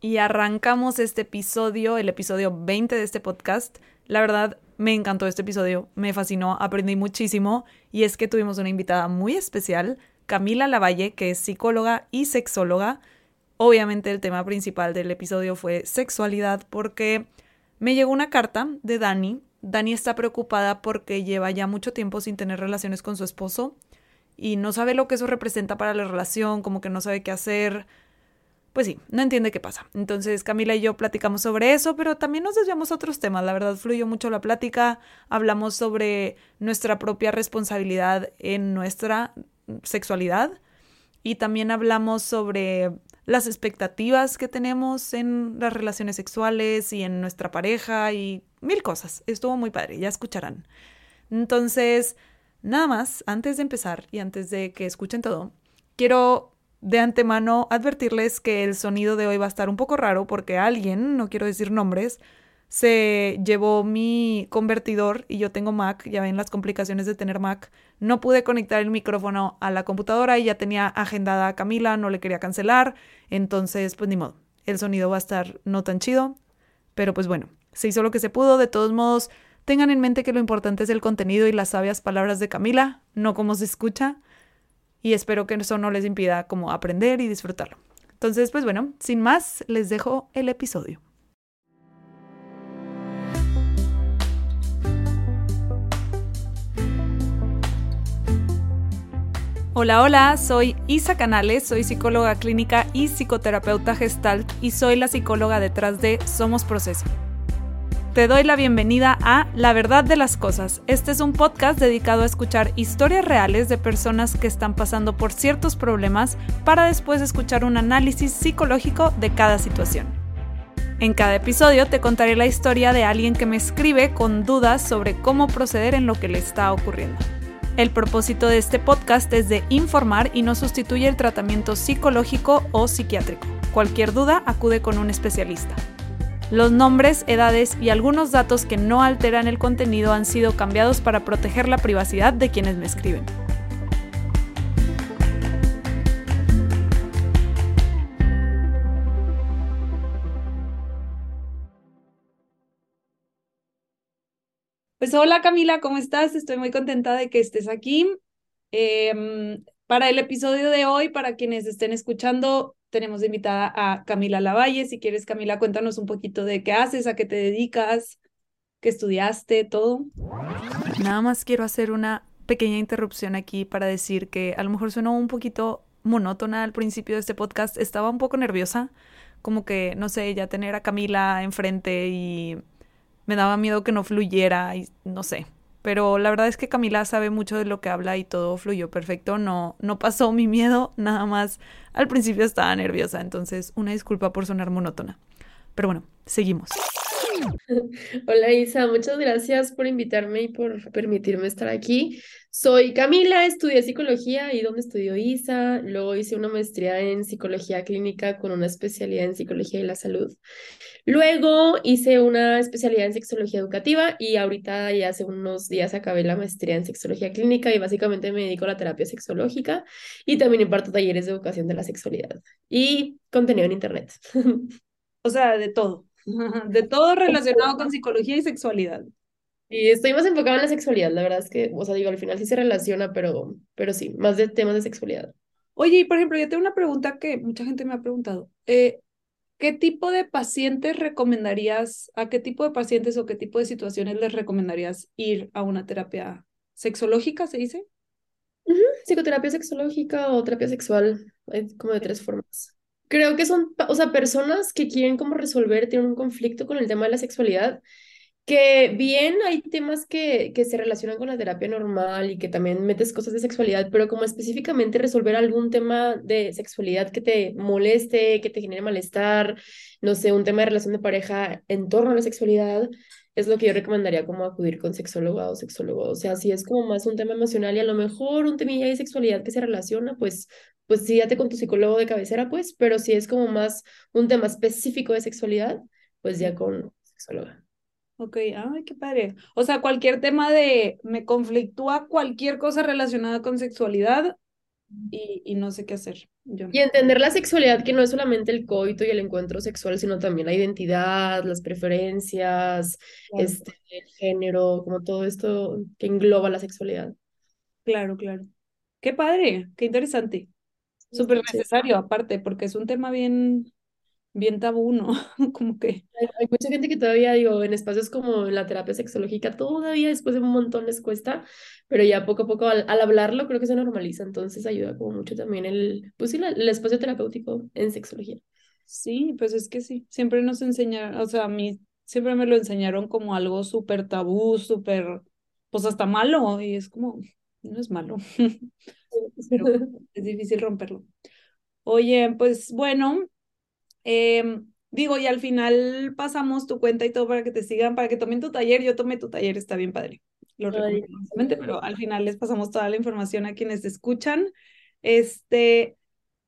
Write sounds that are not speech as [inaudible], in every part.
y arrancamos este episodio, el episodio 20 de este podcast. La verdad, me encantó este episodio, me fascinó, aprendí muchísimo y es que tuvimos una invitada muy especial, Camila Lavalle, que es psicóloga y sexóloga. Obviamente el tema principal del episodio fue sexualidad porque me llegó una carta de Dani. Dani está preocupada porque lleva ya mucho tiempo sin tener relaciones con su esposo y no sabe lo que eso representa para la relación, como que no sabe qué hacer pues sí, no entiende qué pasa. Entonces Camila y yo platicamos sobre eso, pero también nos desviamos otros temas. La verdad fluyó mucho la plática, hablamos sobre nuestra propia responsabilidad en nuestra sexualidad y también hablamos sobre las expectativas que tenemos en las relaciones sexuales y en nuestra pareja y mil cosas. Estuvo muy padre, ya escucharán. Entonces, nada más, antes de empezar y antes de que escuchen todo, quiero de antemano advertirles que el sonido de hoy va a estar un poco raro porque alguien, no quiero decir nombres, se llevó mi convertidor y yo tengo Mac, ya ven las complicaciones de tener Mac. No pude conectar el micrófono a la computadora y ya tenía agendada a Camila, no le quería cancelar, entonces pues ni modo. El sonido va a estar no tan chido, pero pues bueno, se hizo lo que se pudo, de todos modos, tengan en mente que lo importante es el contenido y las sabias palabras de Camila, no cómo se escucha y espero que eso no les impida como aprender y disfrutarlo. Entonces, pues bueno, sin más, les dejo el episodio. Hola, hola, soy Isa Canales, soy psicóloga clínica y psicoterapeuta gestalt y soy la psicóloga detrás de Somos Proceso te doy la bienvenida a La Verdad de las Cosas. Este es un podcast dedicado a escuchar historias reales de personas que están pasando por ciertos problemas para después escuchar un análisis psicológico de cada situación. En cada episodio te contaré la historia de alguien que me escribe con dudas sobre cómo proceder en lo que le está ocurriendo. El propósito de este podcast es de informar y no sustituye el tratamiento psicológico o psiquiátrico. Cualquier duda acude con un especialista. Los nombres, edades y algunos datos que no alteran el contenido han sido cambiados para proteger la privacidad de quienes me escriben. Pues hola Camila, ¿cómo estás? Estoy muy contenta de que estés aquí. Em, para el episodio de hoy, para quienes estén escuchando, tenemos invitada a Camila Lavalle. Si quieres, Camila, cuéntanos un poquito de qué haces, a qué te dedicas, qué estudiaste, todo. Nada más quiero hacer una pequeña interrupción aquí para decir que a lo mejor suena un poquito monótona al principio de este podcast. Estaba un poco nerviosa, como que, no sé, ya tener a Camila enfrente y me daba miedo que no fluyera y no sé, pero la verdad es que Camila sabe mucho de lo que habla y todo fluyó perfecto, no, no pasó mi miedo, nada más al principio estaba nerviosa, entonces una disculpa por sonar monótona. Pero bueno, seguimos. Hola Isa, muchas gracias por invitarme y por permitirme estar aquí. Soy Camila, estudié psicología y donde estudió Isa, luego hice una maestría en psicología clínica con una especialidad en psicología y la salud. Luego hice una especialidad en sexología educativa y ahorita ya hace unos días acabé la maestría en sexología clínica y básicamente me dedico a la terapia sexológica y también imparto talleres de educación de la sexualidad y contenido en internet. [laughs] O sea, de todo. [laughs] De todo relacionado con psicología y sexualidad. Y estoy más enfocada en la sexualidad, la verdad es que, o sea, digo, al final sí se relaciona, pero, pero sí, más de temas de sexualidad. Oye, y por ejemplo, yo tengo una pregunta que mucha gente me ha preguntado. Eh, ¿Qué tipo de pacientes recomendarías, a qué tipo de pacientes o qué tipo de situaciones les recomendarías ir a una terapia sexológica, se dice? Psicoterapia sexológica o terapia sexual, como de tres formas. Creo que son, o sea, personas que quieren como resolver, tienen un conflicto con el tema de la sexualidad, que bien hay temas que, que se relacionan con la terapia normal y que también metes cosas de sexualidad, pero como específicamente resolver algún tema de sexualidad que te moleste, que te genere malestar, no sé, un tema de relación de pareja en torno a la sexualidad, es lo que yo recomendaría como acudir con sexóloga o sexólogo. O sea, si es como más un tema emocional y a lo mejor un temilla de sexualidad que se relaciona, pues, pues sí, date con tu psicólogo de cabecera, pues, pero si es como más un tema específico de sexualidad, pues ya con sexóloga. Ok, ay, qué padre. O sea, cualquier tema de me conflictúa cualquier cosa relacionada con sexualidad, y, y no sé qué hacer. Yo. Y entender la sexualidad, que no es solamente el coito y el encuentro sexual, sino también la identidad, las preferencias, Claro. este, el género, como todo esto que engloba la sexualidad. Claro, claro. Qué padre, qué interesante. Súper Sí. necesario aparte, porque es un tema bien, bien tabú, ¿no? [laughs] Como que, Hay, hay mucha gente que todavía, digo, en espacios como la terapia sexológica, todavía después de un montón les cuesta, pero ya poco a poco al, al hablarlo creo que se normaliza, entonces ayuda como mucho también el, pues sí, la- el espacio terapéutico en sexología. sí, pues es que sí, siempre nos enseñaron, o sea, a mí siempre me lo enseñaron como algo súper tabú, súper, pues hasta malo, y es como, no es malo, [laughs] pero [laughs] es difícil romperlo. Oye, pues bueno, em, digo, y al final pasamos tu cuenta y todo para que te sigan, para que tomen tu taller. Yo tomé tu taller, está bien padre. Lo recomiendo pero al final les pasamos toda la información a quienes te escuchan. Este,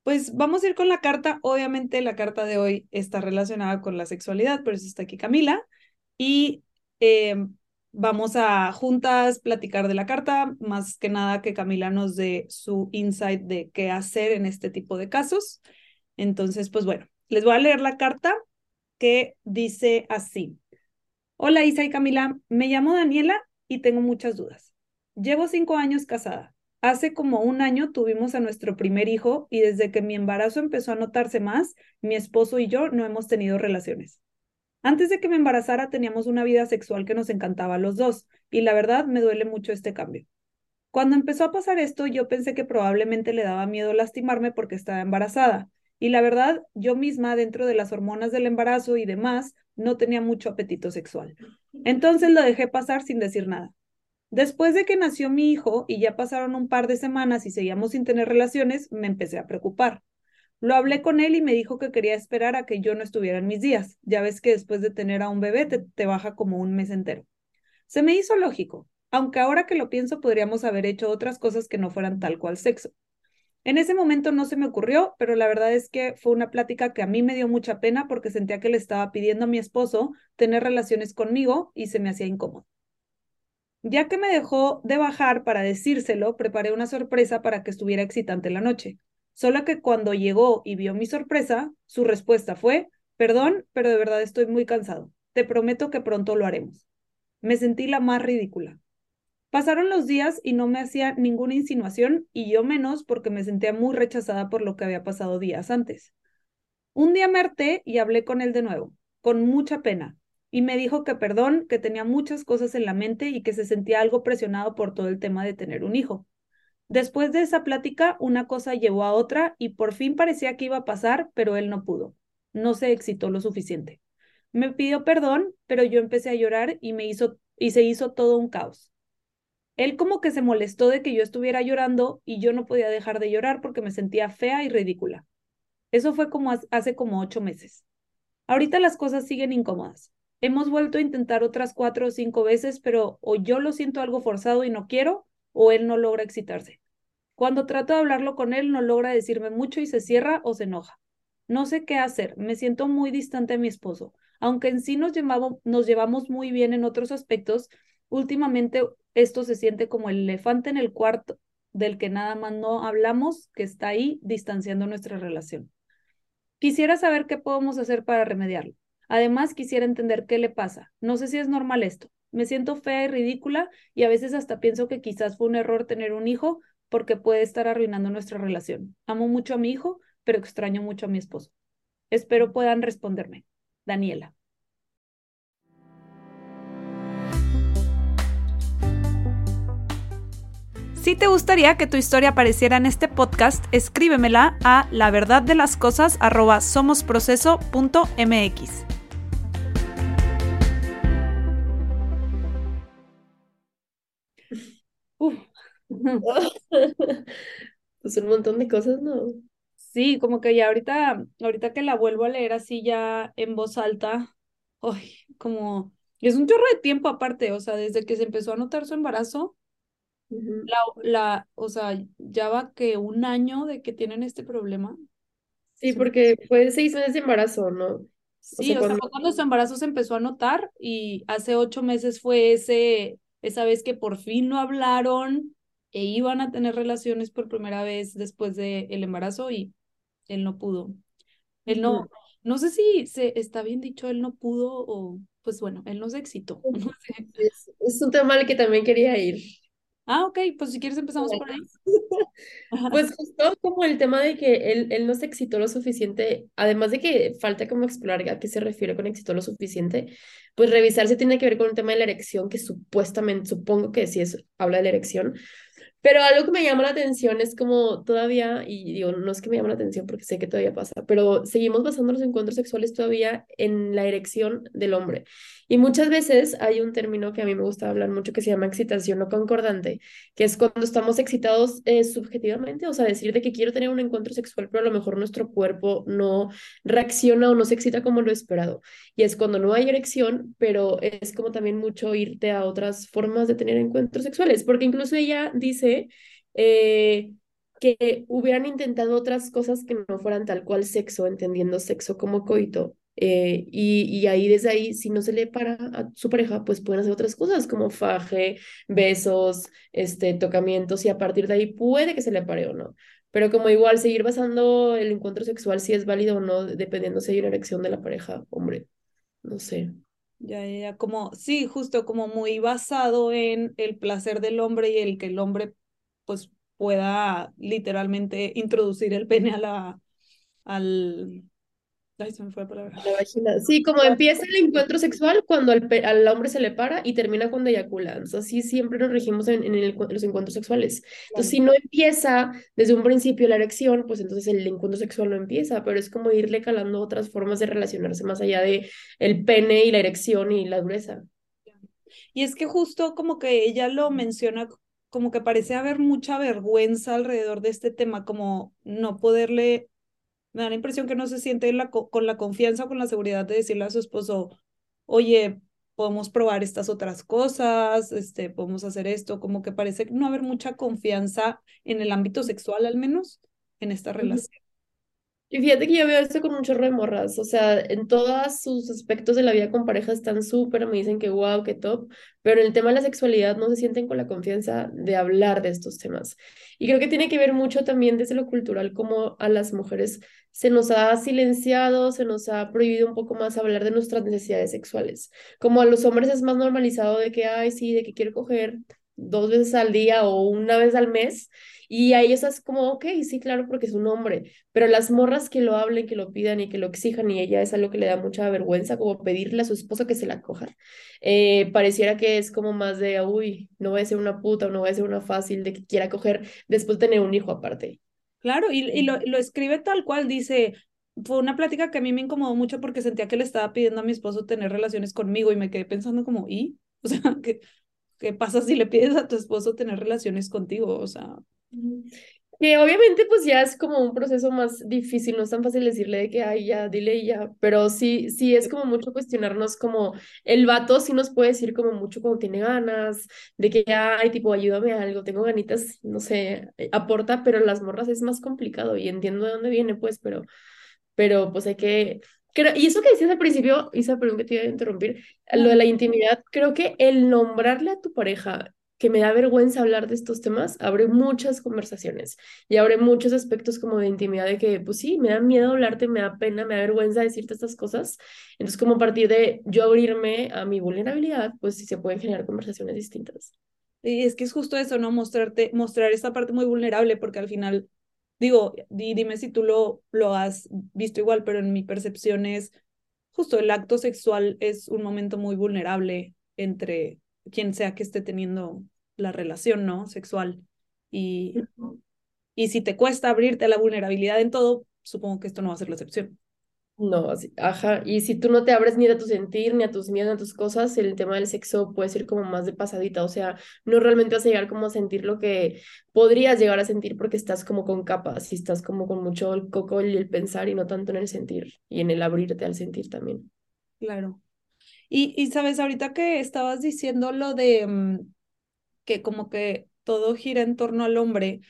pues vamos a ir con la carta. Obviamente la carta de hoy está relacionada con la sexualidad, por eso está aquí Camila. Y em, vamos a juntas platicar de la carta, más que nada que Camila nos dé su insight de qué hacer en este tipo de casos. Entonces, pues bueno, les voy a leer la carta que dice así. Hola Isa y Camila, me llamo Daniela y tengo muchas dudas. Llevo cinco años casada. Hace como un año tuvimos a nuestro primer hijo y desde que mi embarazo empezó a notarse más, mi esposo y yo no hemos tenido relaciones. Antes de que me embarazara teníamos una vida sexual que nos encantaba a los dos y la verdad me duele mucho este cambio. Cuando empezó a pasar esto, yo pensé que probablemente le daba miedo lastimarme porque estaba embarazada. Y la verdad, yo misma, dentro de las hormonas del embarazo y demás, no tenía mucho apetito sexual. Entonces lo dejé pasar sin decir nada. Después de que nació mi hijo y ya pasaron un par de semanas y seguíamos sin tener relaciones, me empecé a preocupar. Lo hablé con él y me dijo que quería esperar a que yo no estuviera en mis días. Ya ves que después de tener a un bebé te, te baja como un mes entero. Se me hizo lógico, aunque ahora que lo pienso podríamos haber hecho otras cosas que no fueran tal cual sexo. En ese momento no se me ocurrió, pero la verdad es que fue una plática que a mí me dio mucha pena porque sentía que le estaba pidiendo a mi esposo tener relaciones conmigo y se me hacía incómodo. Ya que me dejó de bajar para decírselo, preparé una sorpresa para que estuviera excitante la noche. Solo que cuando llegó y vio mi sorpresa, su respuesta fue, perdón, pero de verdad estoy muy cansado. Te prometo que pronto lo haremos. Me sentí la más ridícula. Pasaron los días y no me hacía ninguna insinuación y yo menos porque me sentía muy rechazada por lo que había pasado días antes. Un día me harté y hablé con él de nuevo, con mucha pena, y me dijo que perdón, que tenía muchas cosas en la mente y que se sentía algo presionado por todo el tema de tener un hijo. Después de esa plática, una cosa llevó a otra y por fin parecía que iba a pasar, pero él no pudo. No se excitó lo suficiente. Me pidió perdón, pero yo empecé a llorar y me hizo y se hizo todo un caos. Él como que se molestó de que yo estuviera llorando y yo no podía dejar de llorar porque me sentía fea y ridícula. Eso fue como hace como ocho meses. Ahorita las cosas siguen incómodas. Hemos vuelto a intentar otras cuatro o cinco veces, pero o yo lo siento algo forzado y no quiero, o él no logra excitarse. Cuando trato de hablarlo con él, no logra decirme mucho y se cierra o se enoja. No sé qué hacer, me siento muy distante de mi esposo. Aunque en sí nos nos llevamos muy bien en otros aspectos, últimamente esto se siente como el elefante en el cuarto del que nada más no hablamos, que está ahí distanciando nuestra relación. Quisiera saber qué podemos hacer para remediarlo. Además, quisiera entender qué le pasa. No sé si es normal esto. Me siento fea y ridícula y a veces hasta pienso que quizás fue un error tener un hijo porque puede estar arruinando nuestra relación. Amo mucho a mi hijo, pero extraño mucho a mi esposo. Espero puedan responderme. Daniela. Si te gustaría que tu historia apareciera en este podcast, escríbemela a la verdad de las cosas somosproceso.mx. Uf. [laughs] Pues un montón de cosas, ¿no? Sí, como que ya ahorita, ahorita que la vuelvo a leer así ya en voz alta, ay, como es un chorro de tiempo aparte, o sea, desde que se empezó a notar su embarazo, La, la, o sea, ya va que un año de que tienen este problema. Sí, porque fue seis meses de embarazo, ¿no? Sí, sea, o sea, cuando- fue cuando su embarazo se empezó a notar y hace ocho meses fue ese, esa vez que por fin lo hablaron e iban a tener relaciones por primera vez después del el embarazo y él no pudo. Él no, no sé si se está bien dicho, él no pudo o, pues bueno, él no se excitó. [laughs] No sé. Es, es un tema al que también quería ir. Ah, ok, pues si quieres empezamos por ahí. [laughs] Pues [laughs] justo como el tema de que él, él no se excitó lo suficiente, además de que falta como explorar a qué se refiere con excitó lo suficiente, pues revisar si tiene que ver con el tema de la erección, que supuestamente, supongo que sí es, habla de la erección, pero algo que me llama la atención es como todavía, y digo, no es que me llame la atención porque sé que todavía pasa, pero seguimos basando los encuentros sexuales todavía en la erección del hombre. Y muchas veces hay un término que a mí me gusta hablar mucho que se llama excitación no concordante, que es cuando estamos excitados eh, subjetivamente, o sea, decir de que quiero tener un encuentro sexual, pero a lo mejor nuestro cuerpo no reacciona o no se excita como lo esperado. Y es cuando no hay erección, pero es como también mucho irte a otras formas de tener encuentros sexuales, porque incluso ella dice eh, que hubieran intentado otras cosas que no fueran tal cual sexo, entendiendo sexo como coito. Eh, y, ahí desde ahí, si no se le para a su pareja, pues pueden hacer otras cosas como faje, besos, este, tocamientos, y a partir de ahí puede que se le pare o no. Pero como igual seguir basando el encuentro sexual si es válido o no, dependiendo si hay una erección de la pareja, hombre, no sé. Ya, ya, ya, como, sí, justo como muy basado en el placer del hombre y el que el hombre pues pueda literalmente introducir el pene a la, al, Ay, se me fue la palabra. La vagina. Sí, como empieza el encuentro sexual cuando al, al, hombre se le para y termina cuando eyacula. Entonces, así siempre nos regimos en, en, el, los encuentros sexuales. Entonces, si no empieza desde un principio la erección, pues entonces el encuentro sexual no empieza, pero es como irle calando otras formas de relacionarse más allá de el pene y la erección y la dureza. Y es que justo como que ella lo menciona como que parece haber mucha vergüenza alrededor de este tema, como no poderle me da la impresión que no se siente la con la confianza, con la seguridad de decirle a su esposo, oye, podemos probar estas otras cosas, este, podemos hacer esto, como que parece no haber mucha confianza en el ámbito sexual al menos en esta relación. Y fíjate que yo veo esto con un chorro de morras, o sea, en todos sus aspectos de la vida con pareja están súper, me dicen que wow, que top, pero en el tema de la sexualidad no se sienten con la confianza de hablar de estos temas. Y creo que tiene que ver mucho también desde lo cultural, como a las mujeres se nos ha silenciado, se nos ha prohibido un poco más hablar de nuestras necesidades sexuales. Como a los hombres es más normalizado de que, ay, sí, de que quiero coger dos veces al día o una vez al mes y a ellos es como, ok, sí, claro, porque es un hombre, pero las morras que lo hablen, que lo pidan y que lo exijan, y ella es algo que le da mucha vergüenza, como pedirle a su esposo que se la coja. Eh, pareciera que es como más de, uy, no voy a ser una puta o no voy a ser una fácil de que quiera coger después de tener un hijo aparte. Claro, y, y lo, lo escribe tal cual, dice, fue una plática que a mí me incomodó mucho porque sentía que le estaba pidiendo a mi esposo tener relaciones conmigo y me quedé pensando como, ¿y? O sea, [laughs] ¿qué, qué pasa si le pides a tu esposo tener relaciones contigo? O sea, que obviamente pues ya es como un proceso más difícil, no es tan fácil decirle de que, ay, ya, dile ya, pero sí, sí es como mucho cuestionarnos como el vato sí nos puede decir como mucho cuando tiene ganas, de que, ay, tipo, ayúdame a algo, tengo ganitas, no sé, eh, aporta, pero las morras es más complicado y entiendo de dónde viene pues, pero, pero pues hay que... Creo, y eso que decías al principio, Isa, perdón que te iba a interrumpir, lo de la intimidad, creo que el nombrarle a tu pareja que me da vergüenza hablar de estos temas, abre muchas conversaciones y abre muchos aspectos como de intimidad de que, pues sí, me da miedo hablarte, me da pena, me da vergüenza decirte estas cosas. Entonces, como a partir de yo abrirme a mi vulnerabilidad, pues sí se pueden generar conversaciones distintas. Y es que es justo eso, ¿no? Mostrarte, mostrar esta parte muy vulnerable, porque al final, digo, dime si tú lo, lo has visto igual, pero en mi percepción es justo el acto sexual es un momento muy vulnerable entre quien sea que esté teniendo la relación, ¿no? Sexual. Y, y si te cuesta abrirte a la vulnerabilidad en todo, supongo que esto no va a ser la excepción. No, ajá, y si tú no te abres ni a tu sentir, ni a tus miedos, ni a tus cosas, el tema del sexo puede ser como más de pasadita, o sea, no realmente vas a llegar como a sentir lo que podrías llegar a sentir porque estás como con capas y estás como con mucho el coco y el pensar y no tanto en el sentir y en el abrirte al sentir también. Claro. Y, y sabes, ahorita que estabas diciendo lo de, mm, que como que todo gira en torno al hombre,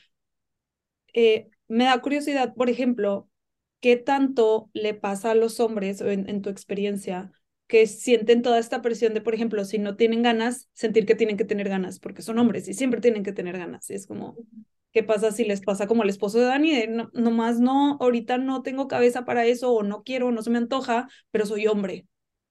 eh, me da curiosidad, por ejemplo, ¿qué tanto le pasa a los hombres, en, en tu experiencia, que sienten toda esta presión de, por ejemplo, si no tienen ganas, sentir que tienen que tener ganas, porque son hombres y siempre tienen que tener ganas. Y es como, ¿qué pasa si les pasa como al esposo de Dani? De, no, nomás no, ahorita no tengo cabeza para eso, o no quiero, no se me antoja, pero soy hombre.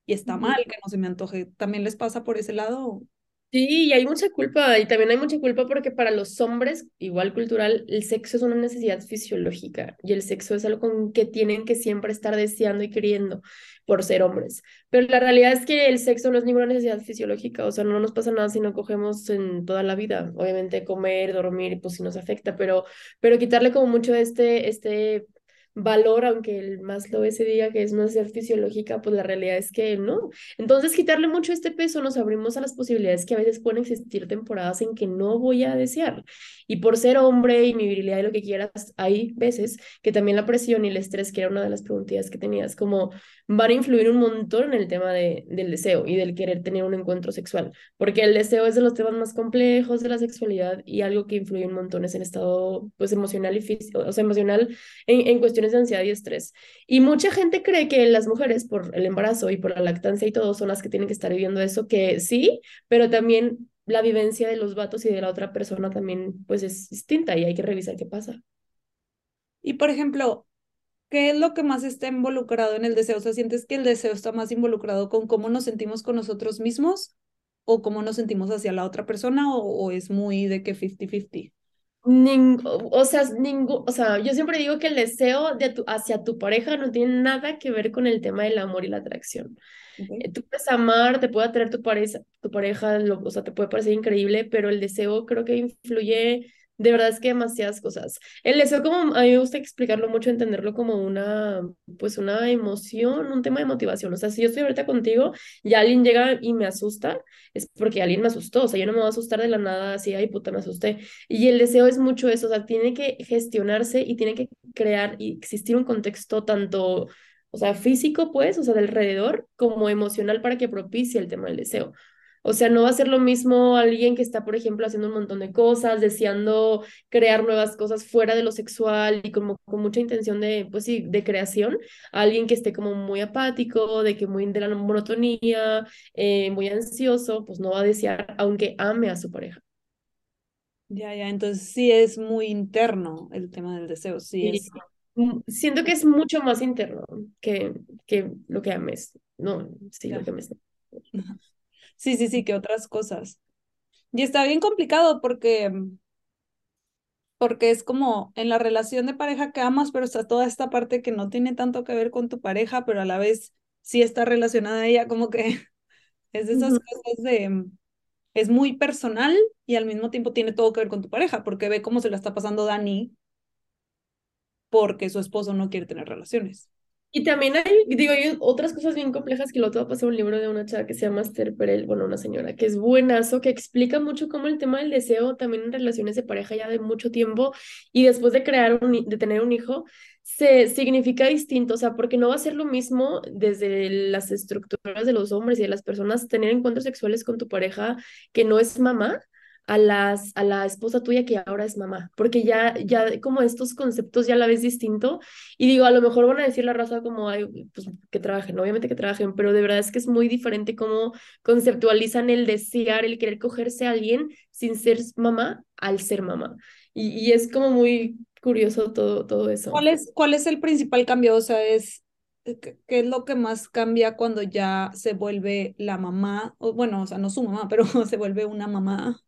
Y está mal que no se me antoje. ¿También les pasa por ese lado? Sí, y hay mucha culpa, y también hay mucha culpa porque para los hombres, igual cultural, el sexo es una necesidad fisiológica y el sexo es algo con que tienen que siempre estar deseando y queriendo por ser hombres. Pero la realidad es que el sexo no es ninguna necesidad fisiológica, o sea, no nos pasa nada si no cogemos en toda la vida. Obviamente comer, dormir, pues sí nos afecta, pero, pero quitarle como mucho este, este valor, aunque el más lo se diga que es una necesidad fisiológica, pues la realidad es que no. Entonces, quitarle mucho este peso nos abrimos a las posibilidades que a veces pueden existir temporadas en que no voy a desear. Y por ser hombre y mi virilidad y lo que quieras, hay veces que también la presión y el estrés, que era una de las preguntas que tenías, como van a influir un montón en el tema de, del deseo y del querer tener un encuentro sexual, porque el deseo es de los temas más complejos de la sexualidad y algo que influye un montón es en estado pues emocional y físico, o sea, emocional en, en cuestión de ansiedad y estrés. Y mucha gente cree que las mujeres por el embarazo y por la lactancia y todo son las que tienen que estar viviendo eso, que sí, pero también la vivencia de los vatos y de la otra persona también pues es distinta y hay que revisar qué pasa. Y por ejemplo, ¿qué es lo que más está involucrado en el deseo? O sea, ¿sientes que el deseo está más involucrado con cómo nos sentimos con nosotros mismos o cómo nos sentimos hacia la otra persona o, o es muy de que 50-50? O sea, ningún, o sea, yo siempre digo que el deseo de tu, hacia tu pareja no tiene nada que ver con el tema del amor y la atracción. Eh, tú puedes amar, te puede atraer tu pareja, tu pareja, o sea, te puede parecer increíble, pero el deseo creo que influye de verdad es que demasiadas cosas. El deseo como, a mí me gusta explicarlo mucho, entenderlo como una, pues una emoción, un tema de motivación. O sea, si yo estoy ahorita contigo y alguien llega y me asusta, es porque alguien me asustó. O sea, yo no me voy a asustar de la nada así, ay puta, me asusté. Y el deseo es mucho eso, o sea, tiene que gestionarse y tiene que crear y existir un contexto tanto o sea, físico, pues, o sea, del alrededor, como emocional para que propicie el tema del deseo. O sea, no va a ser lo mismo alguien que está, por ejemplo, haciendo un montón de cosas, deseando crear nuevas cosas fuera de lo sexual y como con mucha intención de, pues sí, de creación, alguien que esté como muy apático, de que muy de la monotonía, eh, muy ansioso, pues no va a desear, aunque ame a su pareja. Ya, ya, entonces sí es muy interno el tema del deseo, sí, es... Mm, siento que es mucho más interno que, que lo que ames, no, sí, lo que ames. [laughs] Sí, sí, sí, que otras cosas. Y está bien complicado porque, porque es como en la relación de pareja que amas, pero está toda esta parte que no tiene tanto que ver con tu pareja, pero a la vez sí está relacionada a ella, como que [laughs] es de esas cosas de, es muy personal y al mismo tiempo tiene todo que ver con tu pareja, porque ve cómo se la está pasando Dani porque su esposo no quiere tener relaciones. Y también hay, digo, hay otras cosas bien complejas que lo otro pasó un libro de una chava que se llama Esther Perel, bueno, una señora que es buenazo, que explica mucho cómo el tema del deseo también en relaciones de pareja ya de mucho tiempo y después de crear un, de tener un hijo, se significa distinto, o sea, porque no va a ser lo mismo desde las estructuras de los hombres y de las personas tener encuentros sexuales con tu pareja que no es mamá a, las, a la esposa tuya que ahora es mamá, porque ya, ya como estos conceptos ya la ves distinto y digo, a lo mejor van a decir la raza como, Ay, pues que trabajen, obviamente que trabajen, pero de verdad es que es muy diferente cómo conceptualizan el desear, el querer cogerse a alguien sin ser mamá al ser mamá. Y, y es como muy curioso todo, todo eso. ¿Cuál es, ¿Cuál es el principal cambio? O sea, es eh, ¿Qué es lo que más cambia cuando ya se vuelve la mamá? O, bueno, o sea, no su mamá, pero [laughs] se vuelve una mamá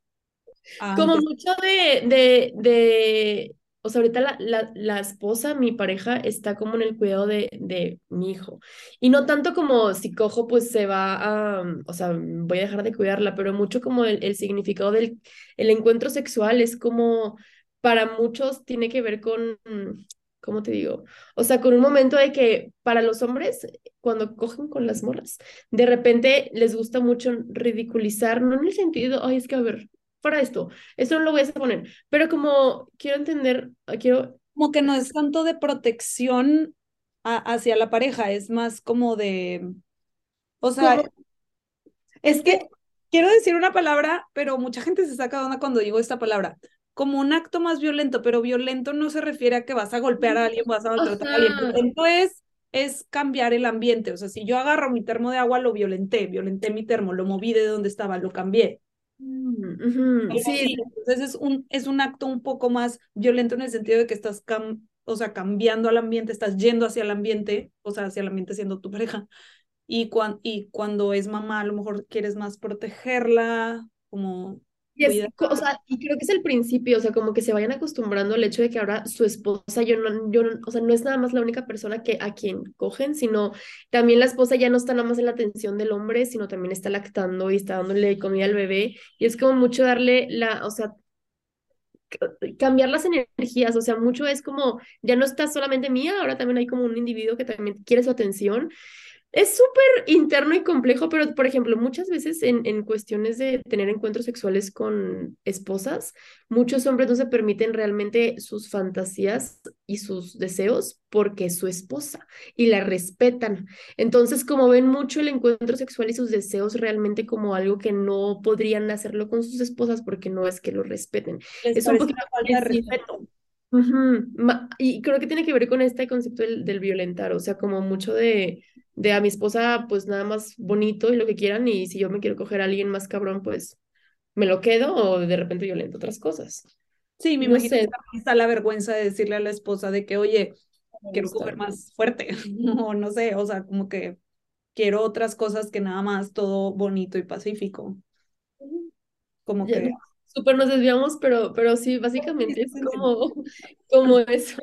Ah, como mucho de, de, de, o sea, ahorita la, la, la, esposa, mi pareja, está como en el cuidado de, de mi hijo. Y no tanto como si cojo, pues se va a, o sea, voy a dejar de cuidarla, pero mucho como el, el significado del el encuentro sexual es como, para muchos tiene que ver con, ¿cómo te digo? O sea, con un momento de que para los hombres, cuando cogen con las morras, de repente les gusta mucho ridiculizar, no en el sentido, ay, es que a ver, para esto, eso no lo voy a poner, pero como quiero entender, ah, quiero... Como que no es tanto de protección hacia la pareja, es más como de, o sea, es que quiero decir una palabra, pero mucha gente se saca de onda cuando digo esta palabra, como un acto más violento, pero violento no se refiere a que vas a golpear a alguien, vas a maltratar a alguien, violento es es cambiar el ambiente. O sea, si yo agarro mi termo de agua, lo violenté, violenté mi termo, lo moví de donde estaba, lo cambié. Mm, sí. Entonces es un, es un acto un poco más violento en el sentido de que estás o sea, cambiando al ambiente, estás yendo hacia el ambiente, o sea, hacia el ambiente siendo tu pareja. Y, y cuando es mamá, a lo mejor quieres más protegerla, como y, o sea, y creo que es el principio, o sea, como que se vayan acostumbrando al hecho de que ahora su esposa, yo no, yo o sea, no es nada más la única persona que a quien cogen, sino también la esposa ya no está nada más en la atención del hombre, sino también está lactando y está dándole comida al bebé, y es como mucho darle la, o sea, cambiar las energías, o sea, mucho es como, ya no está solamente mía, ahora también hay como un individuo que también quiere su atención, es súper interno y complejo, pero por ejemplo, muchas veces en, en, cuestiones de tener encuentros sexuales con esposas, muchos hombres no se permiten realmente sus fantasías y sus deseos porque es su esposa y la respetan. Entonces, como ven mucho el encuentro sexual y sus deseos realmente como algo que no podrían hacerlo con sus esposas porque no es que lo respeten. es un poquito de respeto. Y creo que tiene que ver con este concepto del, del violentar, o sea, como mucho de de a mi esposa, pues nada más bonito y lo que quieran, y si yo me quiero coger a alguien más cabrón, pues me lo quedo o de repente violento otras cosas. Sí, me imagino que está la vergüenza de decirle a la esposa de que, oye, quiero coger más fuerte, [laughs] o no sé, o sea, como que quiero otras cosas que nada más todo bonito y pacífico. Como que... Súper nos desviamos, pero, pero sí, básicamente [laughs] es como, como eso.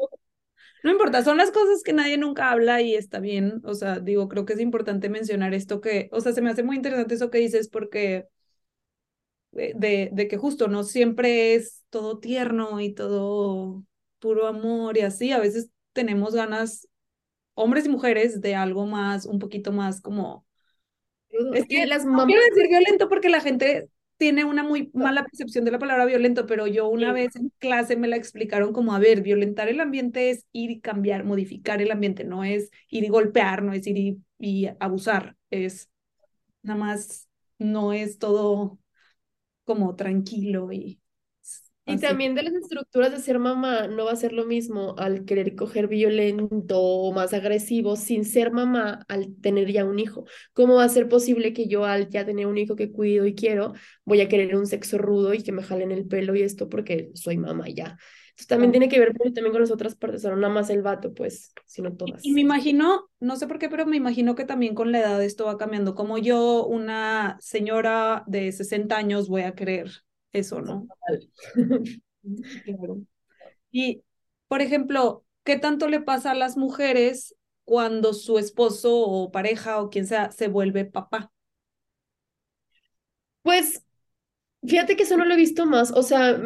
No importa, son las cosas que nadie nunca habla y está bien. O sea, digo, creo que es importante mencionar esto que, o sea, se me hace muy interesante eso que dices porque de, de, que justo no siempre es todo tierno y todo puro amor y así. A veces tenemos ganas, hombres y mujeres, de algo más, un poquito más como... Es que las mamás... quiero decir violento porque la gente tiene una muy mala percepción de la palabra violento, pero yo una vez en clase me la explicaron como, a ver, violentar el ambiente es ir y cambiar, modificar el ambiente, no es ir y golpear, no es ir y, y abusar, es nada más, no es todo como tranquilo y y también de las estructuras de ser mamá, no va a ser lo mismo al querer coger violento o más agresivo sin ser mamá al tener ya un hijo. ¿Cómo va a ser posible que yo al ya tener un hijo que cuido y quiero, voy a querer un sexo rudo y que me jalen el pelo y esto porque soy mamá ya? Entonces también tiene que ver también con las otras partes, no nada más el vato, pues, sino todas. Y, me imagino, no sé por qué, pero me imagino que también con la edad esto va cambiando. Como yo, una señora de 60 años, voy a querer eso, ¿no? [laughs] Y, por ejemplo, ¿qué tanto le pasa a las mujeres cuando su esposo o pareja o quien sea se vuelve papá? Pues Fíjate que eso no lo he visto más, o sea,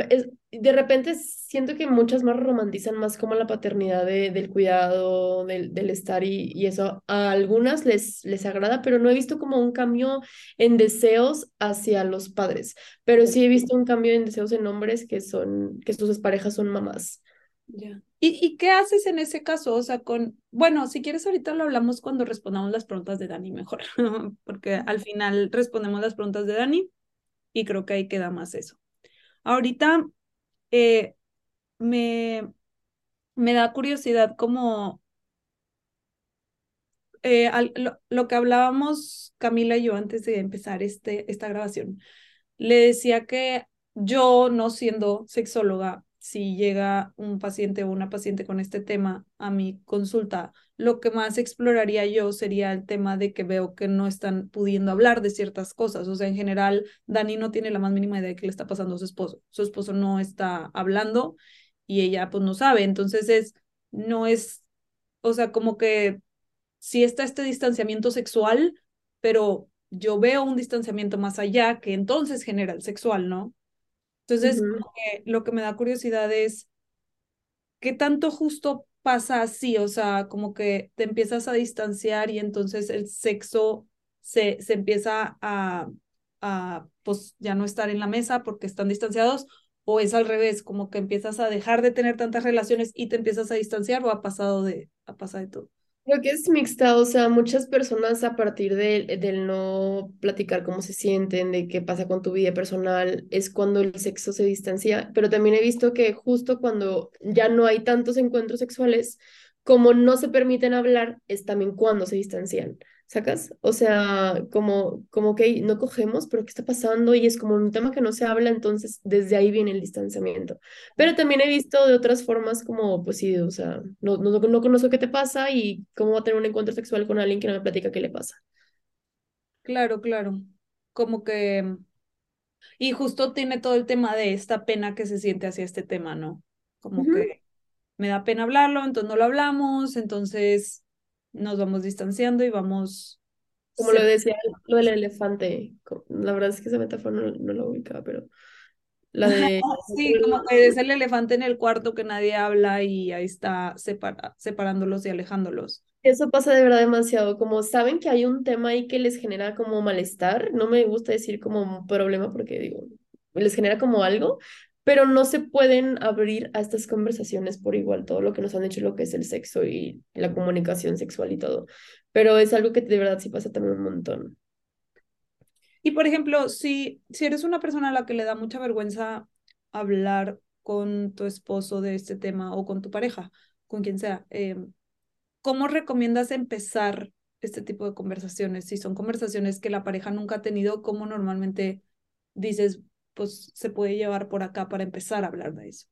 de repente siento que muchas más romantizan más como la paternidad de, del cuidado, del, del estar y, y, eso a algunas les, les agrada, pero no he visto como un cambio en deseos hacia los padres, pero sí he visto un cambio en deseos en hombres que son, que sus parejas son mamás. Ya. ¿Y, ¿Y qué haces en ese caso? O sea, con, bueno, si quieres ahorita lo hablamos cuando respondamos las preguntas de Dani mejor, [laughs] porque al final respondemos las preguntas de Dani y creo que ahí queda más eso. Ahorita eh, me, me da curiosidad como eh, lo, lo, que hablábamos Camila y yo antes de empezar este, esta grabación. Le decía que yo, no siendo sexóloga, si llega un paciente o una paciente con este tema a mi consulta, lo que más exploraría yo sería el tema de que veo que no están pudiendo hablar de ciertas cosas. O sea, en general, Dani no tiene la más mínima idea de qué le está pasando a su esposo. Su esposo no está hablando y ella pues no sabe. Entonces es, no es, o sea, como que sí está este distanciamiento sexual, pero yo veo un distanciamiento más allá que entonces genera el sexual, ¿no? Entonces, lo que me da curiosidad es, ¿qué tanto justo pasa así? O sea, como que te empiezas a distanciar y entonces el sexo se, se empieza a, a, pues, ya no estar en la mesa porque están distanciados, o es al revés, como que empiezas a dejar de tener tantas relaciones y te empiezas a distanciar o ha pasado de, ha pasado de todo. Creo que es mixta, o sea, muchas personas a partir de, del no platicar cómo se sienten, de qué pasa con tu vida personal, es cuando el sexo se distancia, pero también he visto que justo cuando ya no hay tantos encuentros sexuales, como no se permiten hablar, es también cuando se distancian. ¿Sacas? O sea, como, como que no cogemos, pero ¿qué está pasando? Y es como un tema que no se habla, entonces desde ahí viene el distanciamiento. Pero también he visto de otras formas como, pues sí, o sea, no, no, no conozco qué te pasa y cómo va a tener un encuentro sexual con alguien que no me platica qué le pasa. Claro, claro. Como que... Y justo tiene todo el tema de esta pena que se siente hacia este tema, ¿no? Como que me da pena hablarlo, entonces no lo hablamos, entonces nos vamos distanciando y vamos... Como lo decía, lo del elefante, la verdad es que esa metáfora no, no lo ubicaba, pero la de... [laughs] sí, como que es el elefante en el cuarto que nadie habla y ahí está separa, separándolos y alejándolos. Eso pasa de verdad demasiado, como saben que hay un tema ahí que les genera como malestar, no me gusta decir como un problema porque digo, les genera como algo, pero no se pueden abrir a estas conversaciones por igual, todo lo que nos han hecho lo que es el sexo y la comunicación sexual y todo. Pero es algo que de verdad sí pasa también un montón. Y por ejemplo, si, si eres una persona a la que le da mucha vergüenza hablar con tu esposo de este tema o con tu pareja, con quien sea, em, ¿cómo recomiendas empezar este tipo de conversaciones? Si son conversaciones que la pareja nunca ha tenido, ¿cómo normalmente dices, pues se puede llevar por acá para empezar a hablar de eso.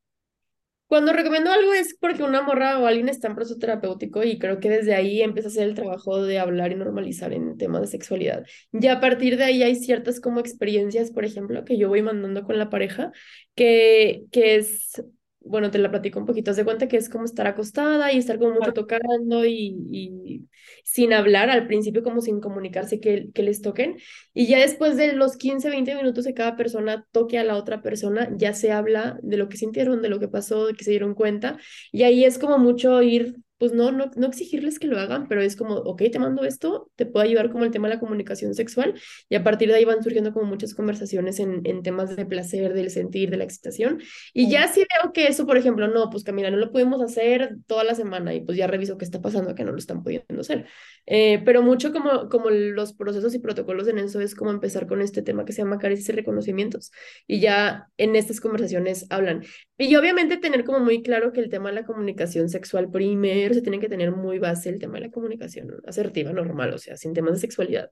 Cuando recomiendo algo es porque una morra o alguien está en proceso terapéutico y creo que desde ahí empieza a hacer el trabajo de hablar y normalizar en temas de sexualidad. Ya a partir de ahí hay ciertas como experiencias, por ejemplo, que yo voy mandando con la pareja, que, que es bueno, te la platico un poquito, haz de cuenta que es como estar acostada y estar como mucho tocando y, y, sin hablar, al principio como sin comunicarse que, que les toquen, y ya después de los 15, 20 minutos de cada persona toque a la otra persona, ya se habla de lo que sintieron, de lo que pasó, de que se dieron cuenta, y ahí es como mucho ir pues no, no, no exigirles que lo hagan, pero es como, ok, te mando esto, te puedo ayudar como el tema de la comunicación sexual y a partir de ahí van surgiendo como muchas conversaciones en, en temas de placer, del sentir, de la excitación. Y ya si veo que eso, por ejemplo, no, pues Camila, no lo podemos hacer toda la semana y pues ya reviso qué está pasando, que no lo están pudiendo hacer. Eh, pero mucho como, como los procesos y protocolos en eso es como empezar con este tema que se llama caricias y reconocimientos y ya en estas conversaciones hablan. Y obviamente tener como muy claro que el tema de la comunicación sexual primero se tiene que tener muy base el tema de la comunicación asertiva, normal, o sea, sin temas de sexualidad.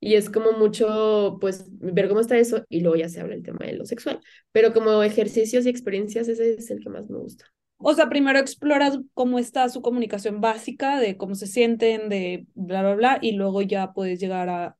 Y es como mucho, pues, ver cómo está eso y luego ya se habla el tema de lo sexual. Pero como ejercicios y experiencias, ese es el que más me gusta. O sea, primero exploras cómo está su comunicación básica, de cómo se sienten, de bla, bla, bla, y luego ya puedes llegar a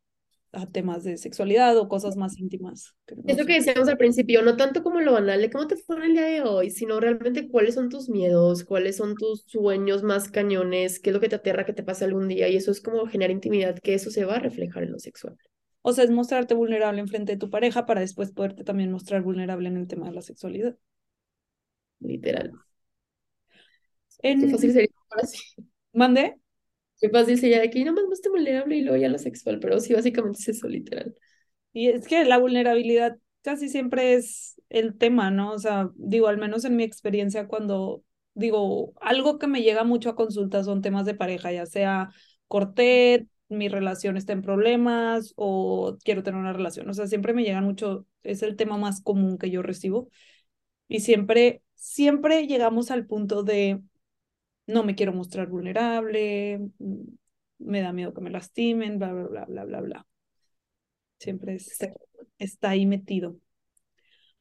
a temas de sexualidad o cosas más íntimas. Eso que decíamos al principio, no tanto como lo banal de cómo te fue el día de hoy, sino realmente cuáles son tus miedos, cuáles son tus sueños más cañones, qué es lo que te aterra que te pase algún día, y eso es como generar intimidad, que eso se va a reflejar en lo sexual. O sea, es mostrarte vulnerable en frente de tu pareja para después poderte también mostrar vulnerable en el tema de la sexualidad. Literal. En... fácil sería así. ¿Mande? Qué fácil sería de aquí, nomás más vulnerable y luego ya lo sexual, pero sí, básicamente es eso, literal. Y es que la vulnerabilidad casi siempre es el tema, ¿no? O sea, digo, al menos en mi experiencia, cuando digo, algo que me llega mucho a consulta son temas de pareja, ya sea corté, mi relación está en problemas o quiero tener una relación. O sea, siempre me llegan mucho, es el tema más común que yo recibo. Y siempre, siempre llegamos al punto de no me quiero mostrar vulnerable, mm, me da miedo que me lastimen, bla, bla, bla, bla, bla, bla. Siempre está ahí metido.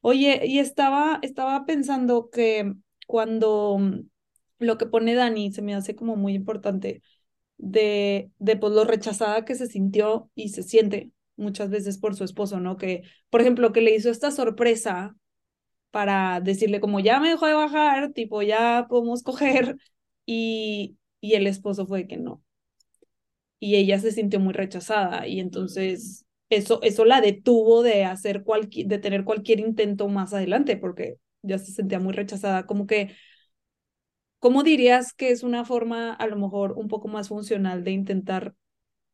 Oye, y estaba, estaba pensando que cuando mm, lo que pone Dani se me hace como muy importante de, de pues lo rechazada que se sintió y se siente muchas veces por su esposo, ¿no? Que, por ejemplo, que le hizo esta sorpresa para decirle como ya me dejó de bajar, tipo ya podemos coger, y, y el esposo fue que no. Y ella se sintió muy rechazada y entonces eso, eso la detuvo de hacer cualquier, de tener cualquier intento más adelante porque ya se sentía muy rechazada. Como que, ¿cómo dirías que es una forma a lo mejor un poco más funcional de intentar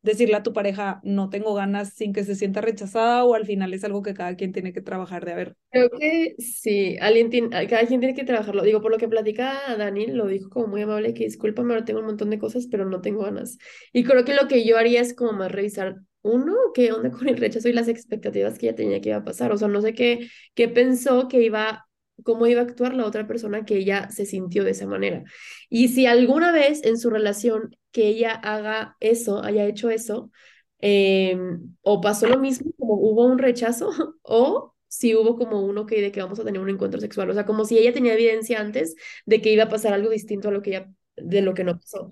decirle a tu pareja, no tengo ganas sin que se sienta rechazada o al final es algo que cada quien tiene que trabajar de a ver? Creo que sí, alguien tiene, cada quien tiene que trabajarlo. Digo, por lo que platica Dani, lo dijo como muy amable, que discúlpame, ahora tengo un montón de cosas, pero no tengo ganas. Y creo que lo que yo haría es como más revisar, uno, qué onda con el rechazo y las expectativas que ella tenía que iba a pasar. O sea, no sé qué, qué pensó que iba cómo iba a actuar la otra persona que ella se sintió de esa manera. Y si alguna vez en su relación que ella haga eso, haya hecho eso, em, o pasó lo mismo, como hubo un rechazo, [laughs] o si hubo como uno que de que vamos a tener un encuentro sexual, o sea, como si ella tenía evidencia antes de que iba a pasar algo distinto a lo que ella, de lo que no pasó.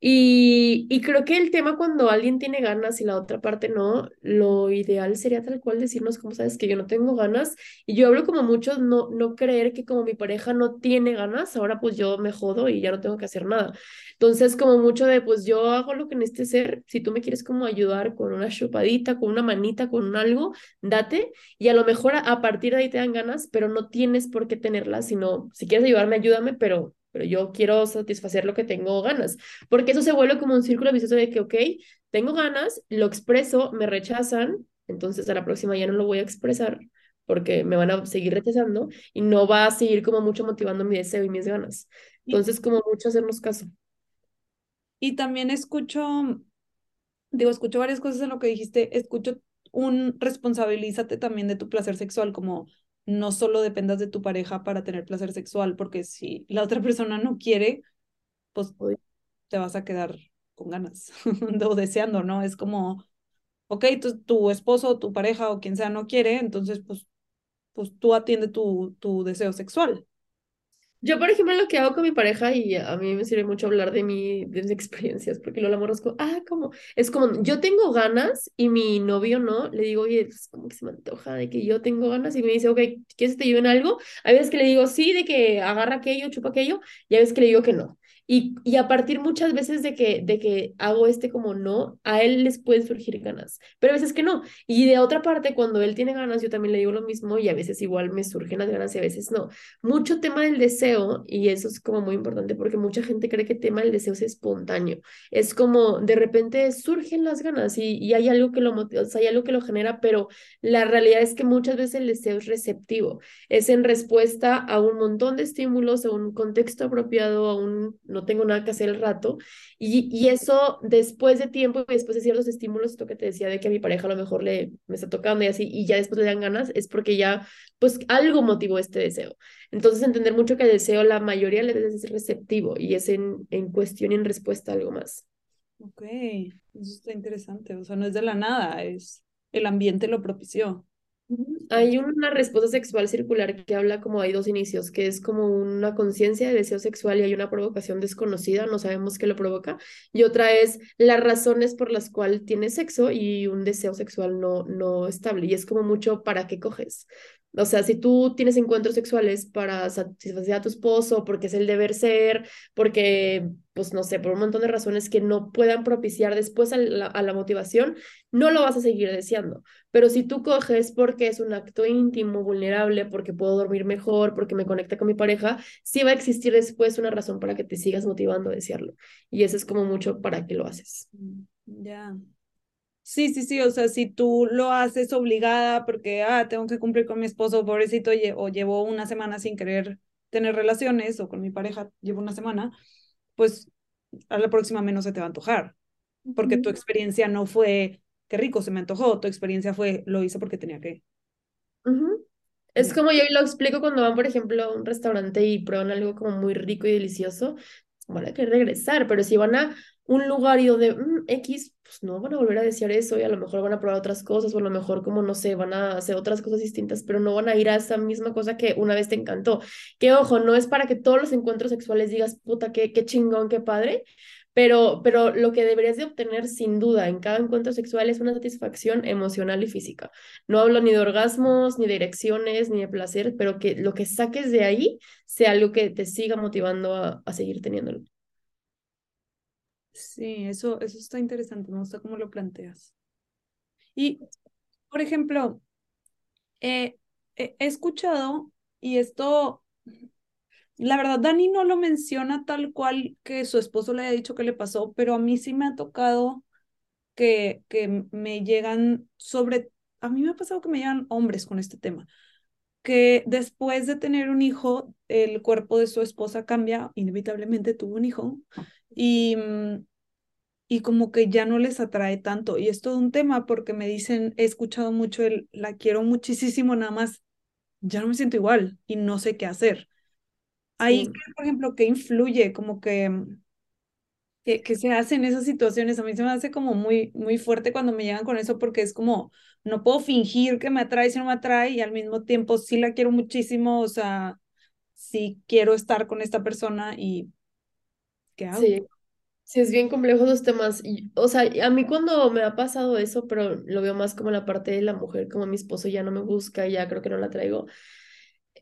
Y, y creo que el tema cuando alguien tiene ganas y la otra parte no, lo ideal sería tal cual decirnos, como sabes, que yo no tengo ganas. Y yo hablo como mucho, no, no creer que como mi pareja no tiene ganas, ahora pues yo me jodo y ya no tengo que hacer nada. Entonces, como mucho de, pues yo hago lo que en este ser, si tú me quieres como ayudar con una chupadita, con una manita, con algo, date. Y a lo mejor a, a partir de ahí te dan ganas, pero no tienes por qué tenerlas, sino si quieres ayudarme, ayúdame, pero pero yo quiero satisfacer lo que tengo ganas, porque eso se vuelve como un círculo vicioso de que, ok, tengo ganas, lo expreso, me rechazan, entonces a la próxima ya no lo voy a expresar porque me van a seguir rechazando y no va a seguir como mucho motivando mi deseo y mis ganas. Entonces, como mucho hacernos caso. Y también escucho, digo, escucho varias cosas en lo que dijiste, escucho un responsabilízate también de tu placer sexual, como no solo dependas de tu pareja para tener placer sexual, porque si la otra [laughs] persona no quiere, pues te vas a quedar con ganas [laughs] o deseando, ¿no? Es como, ok, tu, tu esposo, tu pareja o quien sea no quiere, entonces pues, pues tú atiende tu, tu deseo sexual. Yo, por ejemplo, lo que hago con mi pareja, y a mí me sirve mucho hablar de, mi, de mis experiencias, porque lo la como, ah, como, es como, yo tengo ganas y mi novio no, le digo, oye, es como que se me antoja de que yo tengo ganas y me dice, ok, ¿quieres que te ayude en algo? Hay veces que le digo, sí, de que agarra aquello, chupa aquello, y hay veces que le digo que no. Y, y a partir muchas veces de que, de que hago este como no, a él les pueden surgir ganas, pero a veces que no. Y de otra parte, cuando él tiene ganas, yo también le digo lo mismo y a veces igual me surgen las ganas y a veces no. Mucho tema del deseo, y eso es como muy importante porque mucha gente cree que el tema del deseo es espontáneo. Es como de repente surgen las ganas y, y hay algo que lo o sea, hay algo que lo genera, pero la realidad es que muchas veces el deseo es receptivo, es en respuesta a un montón de estímulos, a un contexto apropiado, a un no tengo nada que hacer el rato. Y, y eso después de tiempo y después de ciertos estímulos, esto que te decía de que a mi pareja a lo mejor le me está tocando y así, y ya después le dan ganas, es porque ya, pues algo motivó este deseo. Entonces, entender mucho que el deseo, la mayoría veces es receptivo y es en, en cuestión y en respuesta a algo más. Ok, eso está interesante. O sea, no es de la nada, es el ambiente lo propició. Hay una respuesta sexual circular que habla como hay dos inicios, que es como una conciencia de deseo sexual y hay una provocación desconocida, no sabemos qué lo provoca, y otra es las razones por las cuales tienes sexo y un deseo sexual no, no estable, y es como mucho para qué coges. O sea, si tú tienes encuentros sexuales para satisfacer a tu esposo, porque es el deber ser, porque, pues no sé, por un montón de razones que no puedan propiciar después a la, a la motivación, no lo vas a seguir deseando. Pero si tú coges porque es un acto íntimo, vulnerable, porque puedo dormir mejor, porque me conecta con mi pareja, sí va a existir después una razón para que te sigas motivando a desearlo. Y eso es como mucho para que lo haces. Mm, ya. Sí, sí, sí, o sea, si tú lo haces obligada porque, ah, tengo que cumplir con mi esposo, pobrecito, o llevo una semana sin querer tener relaciones, o con mi pareja llevo una semana, pues a la próxima menos se te va a antojar, porque tu experiencia no fue, qué rico, se me antojó, tu experiencia fue, lo hice porque tenía que. Es como yo lo explico cuando van, por ejemplo, a un restaurante y prueban algo como muy rico y delicioso, van a querer regresar, pero si van a un lugar y donde mm, X, pues no van a volver a desear eso y a lo mejor van a probar otras cosas o a lo mejor como no sé, van a hacer otras cosas distintas, pero no van a ir a esa misma cosa que una vez te encantó. Que ojo, no es para que todos los encuentros sexuales digas, puta, qué, qué chingón, qué padre, pero, pero lo que deberías de obtener sin duda en cada encuentro sexual es una satisfacción emocional y física. No hablo ni de orgasmos, ni de erecciones, ni de placer, pero que lo que saques de ahí sea algo que te siga motivando a, a seguir teniéndolo. Sí, eso, eso está interesante, me gusta cómo lo planteas. Y, por ejemplo, eh, he escuchado, y esto, la verdad, Dani no lo menciona tal cual que su esposo le haya dicho que le pasó, pero a mí sí me ha tocado que, que me llegan sobre, a mí me ha pasado que me llegan hombres con este tema, que después de tener un hijo, el cuerpo de su esposa cambia, inevitablemente tuvo un hijo, y, mm, y como que ya no les atrae tanto. Y es todo un tema porque me dicen, he escuchado mucho el, la quiero muchísimo, nada más ya no me siento igual y no sé qué hacer. Ahí, Sí. por ejemplo, ¿qué influye? Como que, que, que se hace en esas situaciones. A mí se me hace como muy, muy fuerte cuando me llegan con eso porque es como, no puedo fingir que me atrae si no me atrae y al mismo tiempo sí la quiero muchísimo, o sea, sí quiero estar con esta persona y ¿qué hago? Sí, sí, es bien complejo los temas. Y, o sea, a mí cuando me ha pasado eso, pero lo veo más como la parte de la mujer, como mi esposo ya no me busca, ya creo que no la traigo.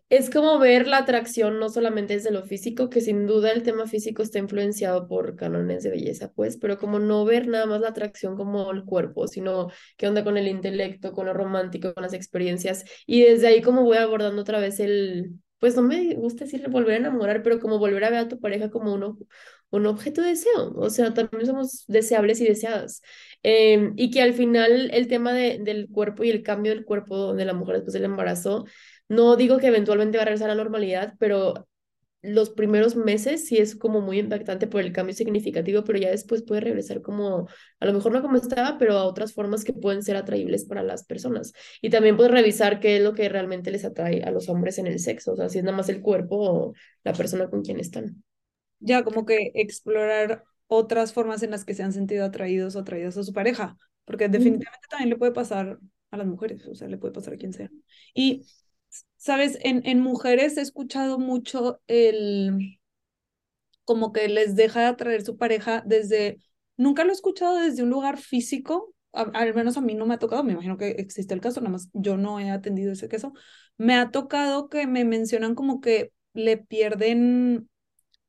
Es como ver la atracción no solamente desde lo físico, que sin duda el tema físico está influenciado por cánones de belleza, pues, pero como no ver nada más la atracción como el cuerpo, sino qué onda con el intelecto, con lo romántico, con las experiencias. Y desde ahí como voy abordando otra vez el, pues no me gusta decir volver a enamorar, pero como volver a ver a tu pareja como uno, un objeto de deseo. O sea, también somos deseables y deseadas. Em, y que al final el tema de, del cuerpo y el cambio del cuerpo de la mujer después del embarazo no digo que eventualmente va a regresar a la normalidad, pero los primeros meses sí es como muy impactante por el cambio significativo, pero ya después puede regresar como, a lo mejor no como estaba, pero a otras formas que pueden ser atraíbles para las personas. Y también puedes revisar qué es lo que realmente les atrae a los hombres en el sexo, o sea, si es nada más el cuerpo o la persona con quien están. Ya como que explorar otras formas en las que se han sentido atraídos o atraídas a su pareja, porque definitivamente también le puede pasar a las mujeres, o sea, le puede pasar a quien sea. Y Sabes, en, en mujeres he escuchado mucho el como que les deja de atraer su pareja desde, nunca lo he escuchado desde un lugar físico, a- al menos a mí no me ha tocado, me imagino que existe el caso, nada más yo no he atendido ese caso. Me ha tocado que me mencionan como que le pierden,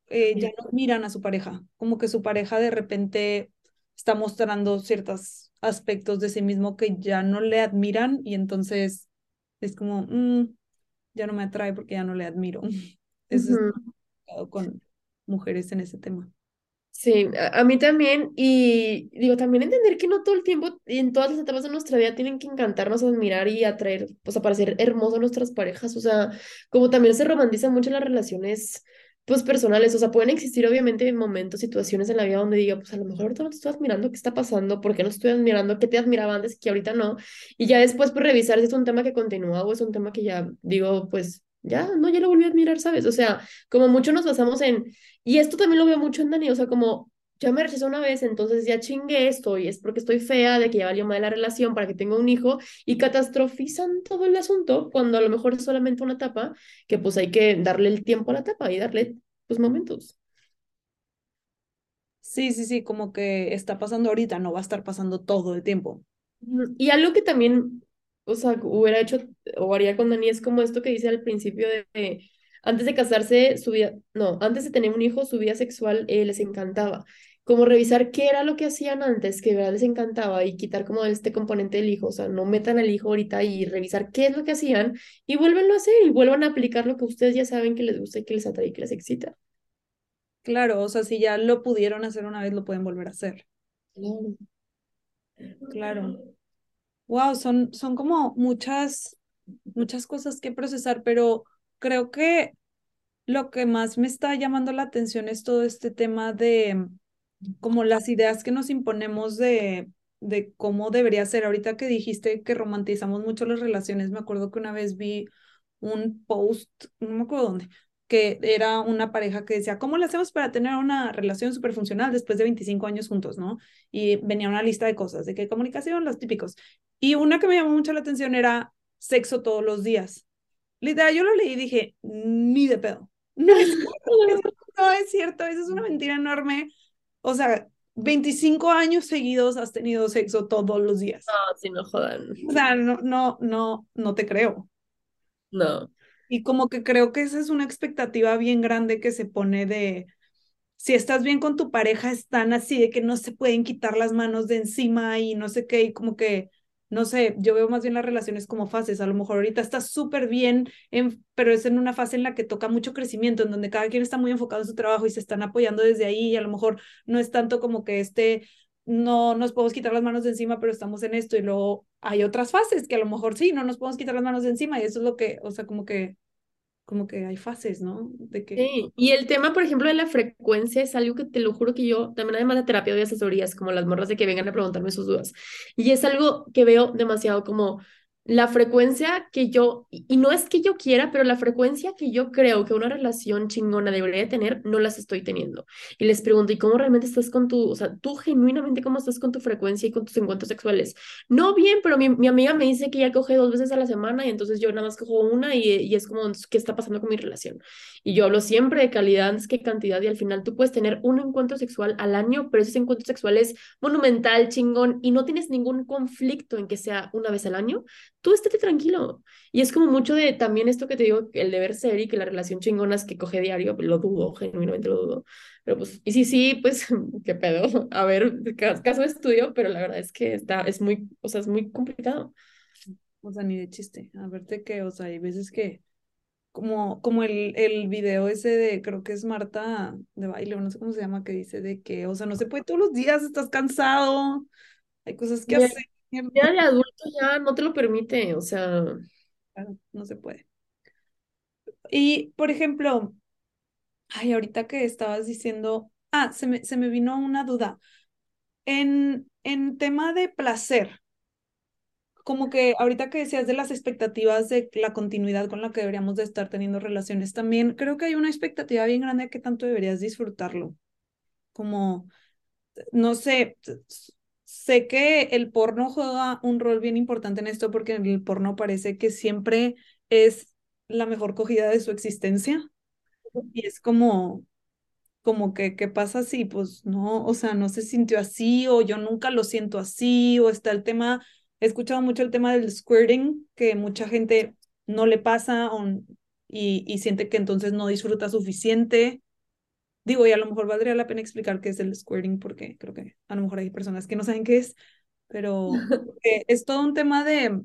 eh, ya no miran a su pareja, como que su pareja de repente está mostrando ciertos aspectos de sí mismo que ya no le admiran y entonces es como, "Mm, ya no me atrae porque ya no le admiro. [laughs] Eso es Ujú. complicado con mujeres en ese tema. Sí, a, a mí también, y digo, también entender que no todo el tiempo y en todas las etapas de nuestra vida tienen que encantarnos, admirar y atraer, o sea, parecer hermosas nuestras parejas, o sea, como también se romantizan mucho las relaciones, pues, personales, o sea, pueden existir obviamente momentos, situaciones en la vida donde diga, pues, a lo mejor ahorita no te estoy admirando, ¿qué está pasando? ¿Por qué no estoy admirando? ¿Qué te admiraba antes que ahorita no? Y ya después, pues, revisar si es un tema que continúa o es un tema que ya, digo, pues, ya, no, ya lo volví a admirar, ¿sabes? O sea, como mucho nos basamos en y esto también lo veo mucho en Dani, o sea, como ya me rechazó una vez, entonces ya chingué esto y es porque estoy fea, de que ya valió mal la relación para que tenga un hijo y catastrofizan todo el asunto cuando a lo mejor es solamente una etapa que pues hay que darle el tiempo a la etapa y darle pues momentos. Sí, sí, sí, como que está pasando ahorita, no va a estar pasando todo el tiempo. Y algo que también, o sea, hubiera hecho o haría con Dani es como esto que dice al principio de, de, antes de casarse, su vida, no, antes de tener un hijo, su vida sexual eh, les encantaba. Como revisar qué era lo que hacían antes, que de verdad les encantaba, y quitar como este componente del hijo, o sea, no metan al hijo ahorita y revisar qué es lo que hacían y vuélvenlo a hacer y vuelvan a aplicar lo que ustedes ya saben que les gusta y que les atrae y que les excita. Claro, o sea, si ya lo pudieron hacer una vez, lo pueden volver a hacer. Claro. Claro. Wow, son, son como muchas, muchas cosas que procesar, pero creo que lo que más me está llamando la atención es todo este tema de como las ideas que nos imponemos de, de cómo debería ser. Ahorita que dijiste que romantizamos mucho las relaciones, me acuerdo que una vez vi un post, no me acuerdo dónde, que era una pareja que decía, ¿cómo le hacemos para tener una relación súper funcional después de 25 años juntos, no? Y venía una lista de cosas, de que comunicación, los típicos. Y una que me llamó mucho la atención era sexo todos los días. Literal, yo lo leí y dije, ni de pedo. [laughs] Es no es cierto, eso es una mentira enorme. O sea, 25 años seguidos has tenido sexo todos los días. No, si no jodan. O sea, no, no, no, no te creo. No. Y como que creo que esa es una expectativa bien grande que se pone de, si estás bien con tu pareja, están así de que no se pueden quitar las manos de encima y no sé qué, y como que, no sé, yo veo más bien las relaciones como fases. A lo mejor ahorita estás súper bien, en, pero es en una fase en la que toca mucho crecimiento, en donde cada quien está muy enfocado en su trabajo y se están apoyando desde ahí, y a lo mejor no es tanto como que este, no nos podemos quitar las manos de encima, pero estamos en esto, y luego hay otras fases que a lo mejor sí, no nos podemos quitar las manos de encima, y eso es lo que, o sea, como que como que hay fases, ¿no? De que... Sí, y el tema, por ejemplo, de la frecuencia es algo que te lo juro que yo, también además de terapia doy asesorías, como las morras de que vengan a preguntarme sus dudas. Y es algo que veo demasiado como la frecuencia que yo, y no es que yo quiera, pero la frecuencia que yo creo que una relación chingona debería tener, no las estoy teniendo. Y les pregunto, ¿y cómo realmente estás con tu, o sea, tú genuinamente cómo estás con tu frecuencia y con tus encuentros sexuales? No bien, pero mi, mi amiga me dice que ya coge dos veces a la semana y entonces yo nada más cojo una y, y es como, ¿qué está pasando con mi relación? Y yo hablo siempre de calidad antes que cantidad y al final tú puedes tener un encuentro sexual al año, pero ese encuentro sexual es monumental, chingón, y no tienes ningún conflicto en que sea una vez al año tú estate tranquilo. Y es como mucho de también esto que te digo, el deber ser y que la relación chingona es que coge diario, lo dudo, genuinamente lo dudo. Pero pues, y sí, sí, pues, [laughs] qué pedo. A ver, caso de estudio, pero la verdad es que está, es muy, o sea, es muy complicado. O sea, ni de chiste. A verte que, o sea, hay veces que, como, como el, el video ese de, creo que es Marta de baile, o no sé cómo se llama, que dice de que, o sea, no se puede todos los días, estás cansado, hay cosas que hacer ya de adulto ya no te lo permite, o sea. no se puede. Y, por ejemplo, ay, ahorita que estabas diciendo, ah, se me, se me vino una duda. En, en tema de placer, como que ahorita que decías de las expectativas de la continuidad con la que deberíamos de estar teniendo relaciones, también creo que hay una expectativa bien grande de que tanto deberías disfrutarlo. Como, no sé, sé que el porno juega un rol bien importante en esto porque el porno parece que siempre es la mejor cogida de su existencia. Y es como, como que, ¿qué pasa si, pues no, o sea, no se sintió así o yo nunca lo siento así o está el tema, he escuchado mucho el tema del squirting, que mucha gente no le pasa y, y siente que entonces no disfruta suficiente. Digo, y a lo mejor valdría la pena explicar qué es el squirting, porque creo que a lo mejor hay personas que no saben qué es, pero [laughs] es todo un tema de,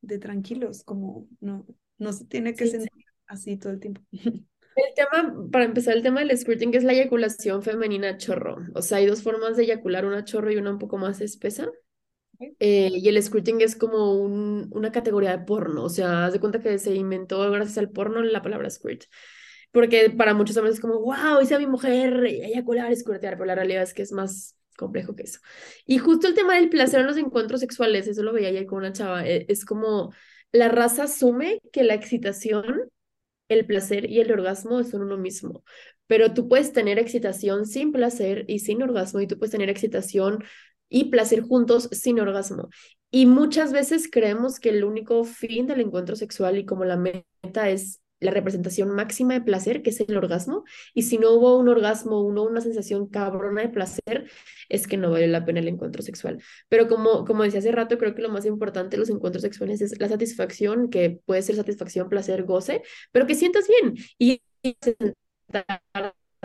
de tranquilos, como no, no se tiene que sentir así todo el tiempo. [laughs] El tema, para empezar, el tema del squirting es la eyaculación femenina chorro. O sea, hay dos formas de eyacular, una chorro y una un poco más espesa. Eh, y el squirting es como un, una categoría de porno. O sea, haz de cuenta que se inventó gracias al porno la palabra squirt porque para muchos hombres es como, wow, hice a mi mujer eyacular, escuretear, pero la realidad es que es más complejo que eso. Y justo el tema del placer en los encuentros sexuales, eso lo veía ayer con una chava, e, es como la raza asume que la excitación, el placer y el orgasmo son uno mismo, pero tú puedes tener excitación sin placer y sin orgasmo y tú puedes tener excitación y placer juntos sin orgasmo. Y muchas veces creemos que el único fin del encuentro sexual y como la meta es la representación máxima de placer, que es el orgasmo, y si no hubo un orgasmo, uno una sensación cabrona de placer, es que no vale la pena el encuentro sexual. Pero como, como decía hace rato, creo que lo más importante de los encuentros sexuales es la satisfacción, que puede ser satisfacción, placer, goce, pero que sientas bien y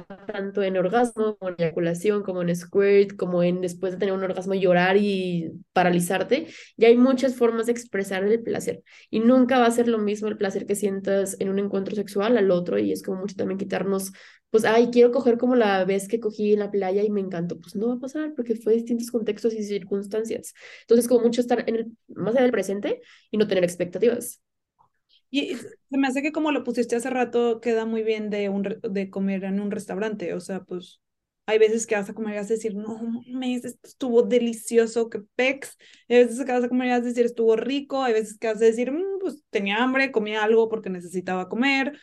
tanto en orgasmo, como en eyaculación, como en squirt, como en después de tener un orgasmo llorar y paralizarte, ya hay muchas formas de expresar el placer y nunca va a ser lo mismo el placer que sientas en un encuentro sexual al otro y es como mucho también quitarnos, pues, ay, quiero coger como la vez que cogí en la playa y me encantó, pues no va a pasar porque fue distintos contextos y circunstancias. Entonces, como mucho estar en el, más allá del presente y no tener expectativas. Y se me hace que como lo pusiste hace rato, queda muy bien de, un, de comer en un restaurante. O sea, pues hay veces que vas a comer y vas a decir, no mames, estuvo delicioso, que pex. Hay veces que vas a comer y vas a decir, estuvo rico. Hay veces que vas a decir, mm, pues tenía hambre, comí algo porque necesitaba comer.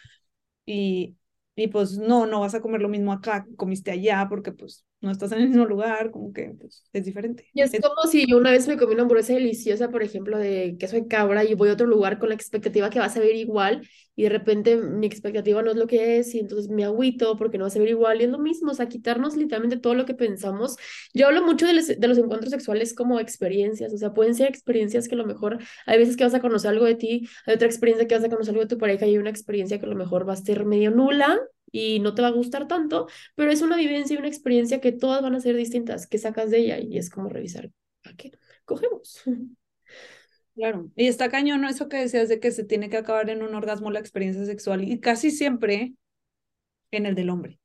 Y, y pues no, no vas a comer lo mismo acá, comiste allá, porque pues no estás en el mismo lugar, como que pues, es diferente. Y es, como si una vez me comí una hamburguesa deliciosa, por ejemplo, de queso de cabra y voy a otro lugar con la expectativa que va a saber igual y de repente mi expectativa no es lo que es y entonces me agüito porque no va a saber igual y es lo mismo, o sea, quitarnos literalmente todo lo que pensamos. Yo hablo mucho de los, de los encuentros sexuales como experiencias, o sea, pueden ser experiencias que a lo mejor hay veces que vas a conocer algo de ti, hay otra experiencia que vas a conocer algo de tu pareja y hay una experiencia que a lo mejor va a ser medio nula y no te va a gustar tanto, pero es una vivencia y una experiencia que todas van a ser distintas, que sacas de ella y es como revisar, ¿a qué cogemos? [laughs] Claro, y está cañón eso que decías de que se tiene que acabar en un orgasmo la experiencia sexual y casi siempre en el del hombre.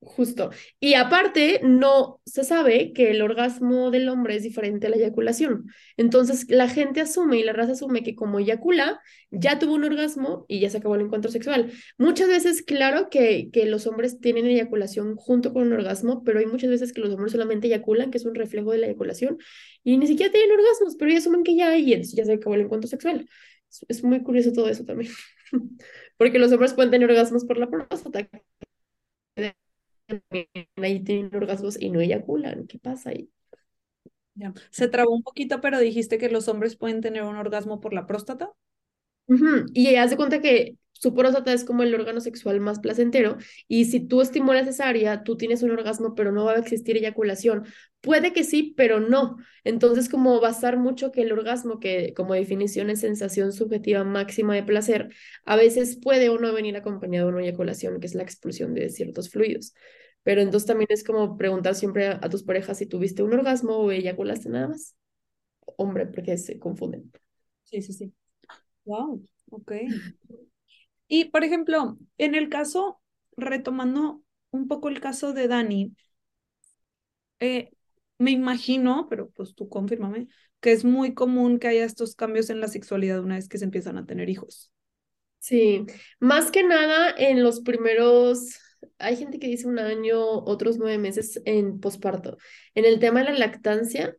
Justo. Y aparte, no se sabe que el orgasmo del hombre es diferente a la eyaculación. Entonces, la gente asume y la raza asume que como eyacula, ya tuvo un orgasmo y ya se acabó el encuentro sexual. Muchas veces, claro que, que los hombres tienen eyaculación junto con un orgasmo, pero hay muchas veces que los hombres solamente eyaculan, que es un reflejo de la eyaculación, y ni siquiera tienen orgasmos, pero ya asumen que ya hay y ya se acabó el encuentro sexual. Es, es muy curioso todo eso también. [laughs] Porque los hombres pueden tener orgasmos por la próstata ahí tienen orgasmos y no eyaculan. ¿Qué pasa ahí? Ya. Se trabó un poquito, pero dijiste que los hombres pueden tener un orgasmo por la próstata. Y haz de cuenta que su próstata es como el órgano sexual más placentero y si tú estimulas esa área, tú tienes un orgasmo, pero no va a existir eyaculación. Puede que sí, pero no. Entonces, como basar mucho que el orgasmo, que como definición es sensación subjetiva máxima de placer, a veces puede o no venir acompañado de una eyaculación, que es la expulsión de ciertos fluidos. Pero entonces también es como preguntar siempre a, a tus parejas si tuviste un orgasmo o eyaculaste nada más. Hombre, porque se confunden. Sí, sí, sí. Wow, ok. Y, por ejemplo, en el caso, retomando un poco el caso de Dani, eh, me imagino, pero pues tú confírmame, que es muy común que haya estos cambios en la sexualidad una vez que se empiezan a tener hijos. Sí, más que nada en los primeros, hay gente que dice un año, otros nueve meses en posparto. En el tema de la lactancia,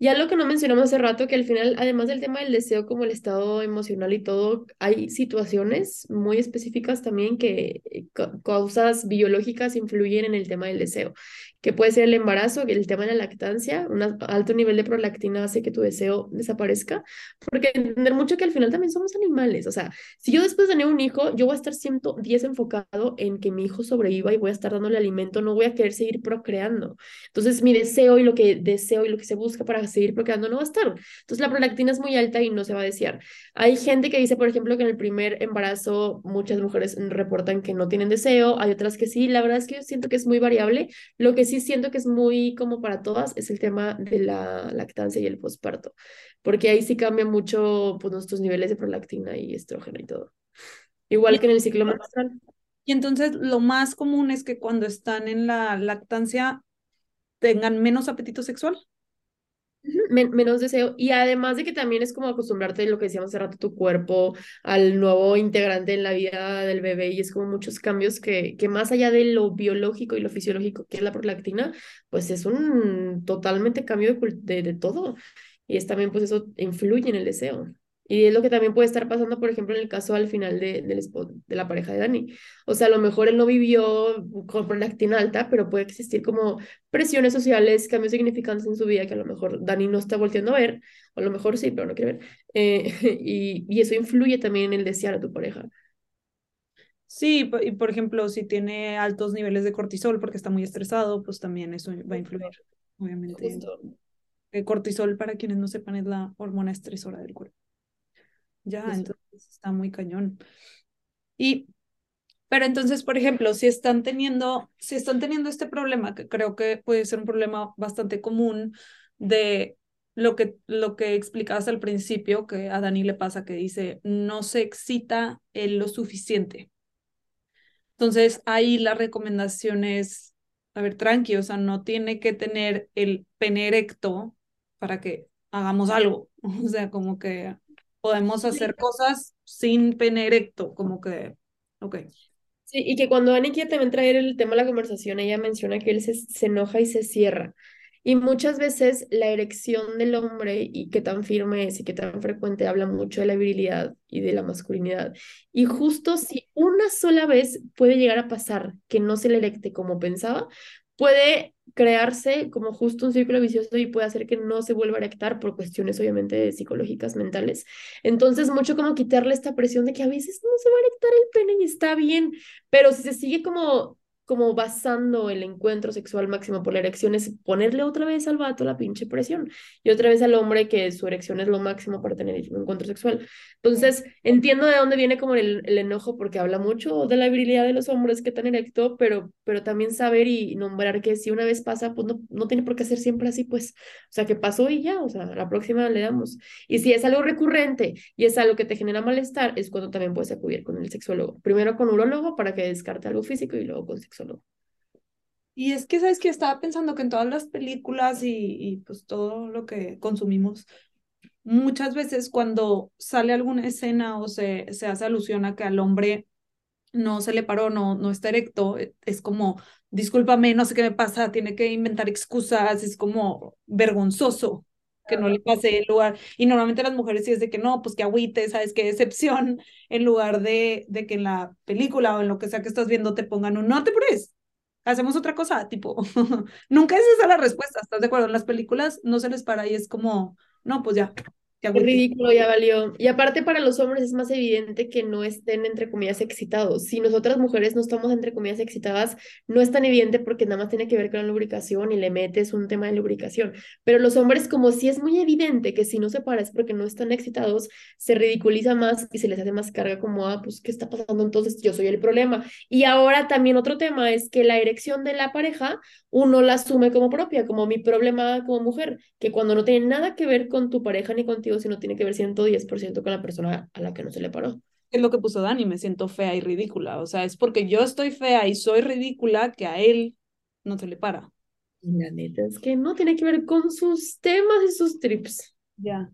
ya lo que no mencionamos hace rato, que al final, además del tema del deseo como el estado emocional y todo, hay situaciones muy específicas también que eh, ca- causas biológicas influyen en el tema del deseo, que puede ser el embarazo, el tema de la lactancia, un alto nivel de prolactina hace que tu deseo desaparezca, porque entender mucho que al final también somos animales, o sea, si yo después de un hijo, yo voy a estar 110 enfocado en que mi hijo sobreviva y voy a estar dándole alimento, no voy a querer seguir procreando. Entonces, mi deseo y lo que deseo y lo que se busca para seguir procreando no va a estar. Entonces, la prolactina es muy alta y no se va a desear. Hay gente que dice, por ejemplo, que en el primer embarazo muchas mujeres reportan que no tienen deseo, hay otras que sí. La verdad es que yo siento que es muy variable. Lo que sí siento que es muy como para todas es el tema de la lactancia y el posparto, porque ahí sí cambia mucho pues, nuestros niveles de prolactina y estrógeno y todo. Igual Y, que en el ciclo menstrual. y entonces lo más común es que cuando están en la lactancia tengan menos apetito sexual. Men- menos deseo. Y además de que también es como acostumbrarte lo que decíamos hace rato, tu cuerpo al nuevo integrante en la vida del bebé y es como muchos cambios que, que más allá de lo biológico y lo fisiológico que es la prolactina, pues es un totalmente cambio de, de, de todo. Y es también pues eso influye en el deseo. Y es lo que también puede estar pasando, por ejemplo, en el caso al final de, del espo- de la pareja de Dani. O sea, a lo mejor él no vivió con prolactina alta, pero puede existir como presiones sociales, cambios significantes en su vida que a lo mejor Dani no está volteando a ver, o a lo mejor sí, pero no quiere ver. Eh, [laughs] y, y eso influye también en el desear a tu pareja. Sí, y por ejemplo, si tiene altos niveles de cortisol porque está muy estresado, pues también eso va a influir, obviamente. Justo. El cortisol, para quienes no sepan, es la hormona estresora del cuerpo. Ya, entonces está muy cañón. Y, pero entonces, por ejemplo, si están teniendo, si están teniendo este problema, que creo que puede ser un problema bastante común de lo que, lo que explicabas al principio, que a Dani le pasa, que dice, no se excita en lo suficiente. Entonces, ahí la recomendación es, a ver, tranqui, o sea, no tiene que tener el pene erecto para que hagamos algo. [laughs] O sea, como que podemos hacer cosas sin pene erecto, como que, ok. Sí, y que cuando Dani quiere también traer el tema a la conversación, ella menciona que él se, se enoja y se cierra. Y muchas veces la erección del hombre y qué tan firme es y qué tan frecuente habla mucho de la virilidad y de la masculinidad. Y justo si una sola vez puede llegar a pasar que no se le erecte como pensaba, puede crearse como justo un círculo vicioso y puede hacer que no se vuelva a erectar por cuestiones obviamente psicológicas, mentales. Entonces, mucho como quitarle esta presión de que a veces no se va a erectar el pene y está bien, pero si se sigue como, como basando el encuentro sexual máximo por la erección, es ponerle otra vez al vato la pinche presión y otra vez al hombre que su erección es lo máximo para tener un encuentro sexual. Entonces, entiendo de dónde viene como el, el enojo, porque habla mucho de la virilidad de los hombres que tan erecto, pero, pero también saber y nombrar que si una vez pasa, pues no, no tiene por qué ser siempre así, pues, o sea, que pasó y ya, o sea, la próxima le damos. Y si es algo recurrente y es algo que te genera malestar, es cuando también puedes acudir con el sexólogo. Primero con urólogo para que descarte algo físico y luego con sexólogo. Y es que, ¿sabes que Estaba pensando que en todas las películas y, y pues todo lo que consumimos, muchas veces cuando sale alguna escena o se, se hace alusión a que al hombre no se le paró, no, no está erecto, e, es como, discúlpame, no sé qué me pasa, tiene que inventar excusas, es como vergonzoso que no le pase el lugar. Y normalmente las mujeres sí es de que no, pues que agüite, ¿sabes? Qué excepción, [laughs] en lugar de, de que en la película o en lo que sea que estás viendo te pongan un no te pures, hacemos otra cosa, tipo, [laughs] nunca es esa la respuesta, ¿estás de acuerdo? En las películas no se les para y es como, no, pues ya, Qué ridículo, ya valió. Y aparte para los hombres es más evidente que no estén entre comillas excitados. Si nosotras mujeres no estamos entre comillas excitadas, no es tan evidente porque nada más tiene que ver con la lubricación y le metes un tema de lubricación. Pero los hombres como si es muy evidente que si no se para es porque no están excitados, se ridiculiza más y se les hace más carga como, ah, pues, ¿qué está pasando? Entonces yo soy el problema. Y ahora también otro tema es que la erección de la pareja uno la asume como propia, como mi problema como mujer, que cuando no tiene nada que ver con tu pareja ni contigo, sino tiene que ver 110% con la persona a la que no se le paró. Es lo que puso Dani, me siento fea y ridícula. O sea, es porque yo estoy fea y soy ridícula que a él no se le para. La neta es que no tiene que ver con sus temas y sus trips. Ya.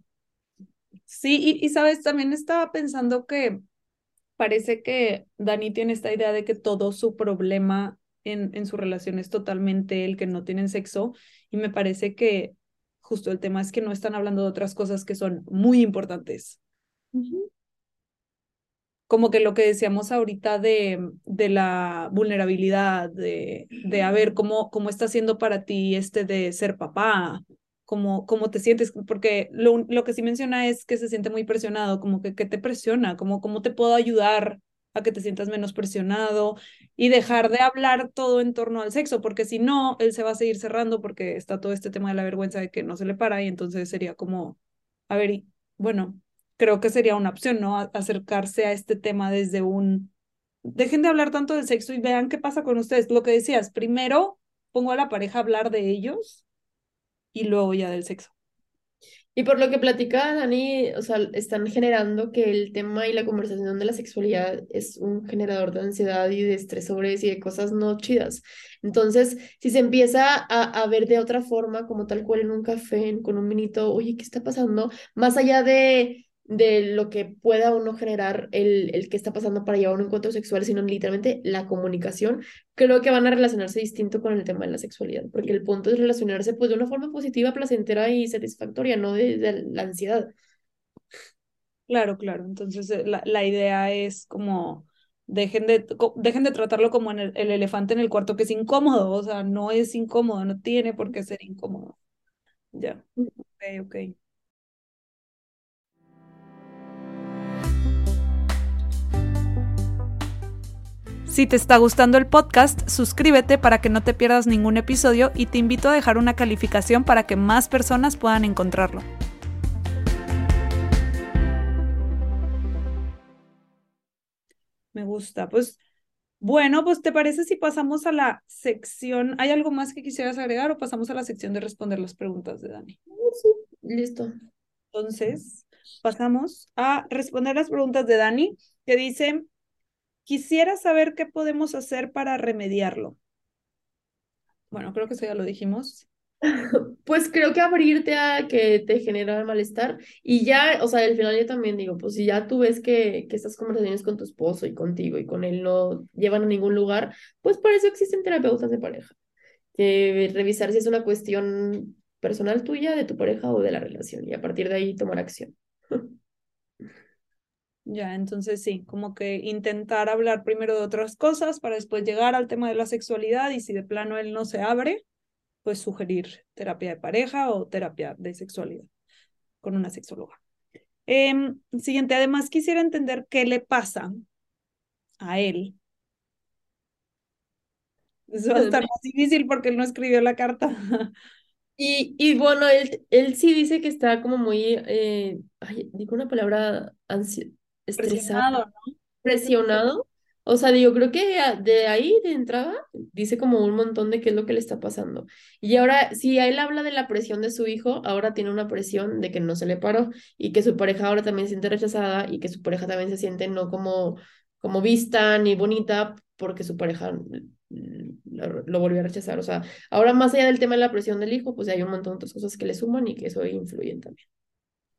Sí, y, y sabes, también estaba pensando que parece que Dani tiene esta idea de que todo su problema en, en su relación es totalmente el que no tienen sexo y me parece que justo el tema es que no están hablando de otras cosas que son muy importantes. Como que lo que decíamos ahorita de, de la vulnerabilidad, de, de a ver cómo, cómo está siendo para ti este de ser papá, cómo, cómo te sientes, porque lo, lo que sí menciona es que se siente muy presionado, como que, que te presiona, como cómo te puedo ayudar a que te sientas menos presionado y dejar de hablar todo en torno al sexo, porque si no, él se va a seguir cerrando porque está todo este tema de la vergüenza de que no se le para y entonces sería como, a ver, bueno, creo que sería una opción, ¿no? acercarse a este tema desde un, dejen de hablar tanto del sexo y vean qué pasa con ustedes. Lo que decías, primero pongo a la pareja a hablar de ellos y luego ya del sexo. Y por lo que platica Dani, o sea, están generando que el tema y la conversación de la sexualidad es un generador de ansiedad y de estresores y de cosas no chidas. Entonces, si se empieza a, a ver de otra forma, como tal cual en un café, con un minito, oye, ¿qué está pasando? Más allá de de lo que pueda uno generar el, el que está pasando para llevar un encuentro sexual, sino literalmente la comunicación, creo que van a relacionarse distinto con el tema de la sexualidad, porque el punto es relacionarse pues de una forma positiva, placentera y satisfactoria, no de, la ansiedad. Claro, claro. Entonces eh, la, la idea es como dejen de, dejen de tratarlo como en el, el, elefante en el cuarto que es incómodo, o sea, no es incómodo, no tiene por qué ser incómodo. Ya, ok, ok. Si te está gustando el podcast, suscríbete para que no te pierdas ningún episodio y te invito a dejar una calificación para que más personas puedan encontrarlo. Me gusta. Pues bueno, pues te parece si pasamos a la sección. ¿Hay algo más que quisieras agregar o pasamos a la sección de responder las preguntas de Dani? Sí, listo. Entonces, pasamos a responder las preguntas de Dani, que dice, Quisiera saber qué podemos hacer para remediarlo. Bueno, creo que eso ya lo dijimos. [laughs] Pues creo que abrirte a que te genera malestar y ya, o sea, al final yo también digo, pues si ya tú ves que, que estas conversaciones con tu esposo y contigo y con él no llevan a ningún lugar, pues por eso existen terapeutas de pareja. Que revisar si es una cuestión personal tuya, de tu pareja o de la relación y a partir de ahí tomar acción. [laughs] Ya, entonces sí, como que intentar hablar primero de otras cosas para después llegar al tema de la sexualidad y si de plano él no se abre, pues sugerir terapia de pareja o terapia de sexualidad con una sexóloga. Em, siguiente, además quisiera entender qué le pasa a él. Eso va a estar [laughs] más difícil porque él no escribió la carta. Y, y bueno, él, él sí dice que está como muy, eh, ay, digo una palabra ansiosa estresado, presionado. O sea, digo, creo que de ahí de entrada dice como un montón de qué es lo que le está pasando. Y ahora, si él habla de la presión de su hijo, ahora tiene una presión de que no se le paró y que su pareja ahora también se siente rechazada y que su pareja también se siente no como, como vista ni bonita porque su pareja lo, lo volvió a rechazar. O sea, ahora más allá del tema de la presión del hijo, pues hay un montón de otras cosas que le suman y que eso influyen también.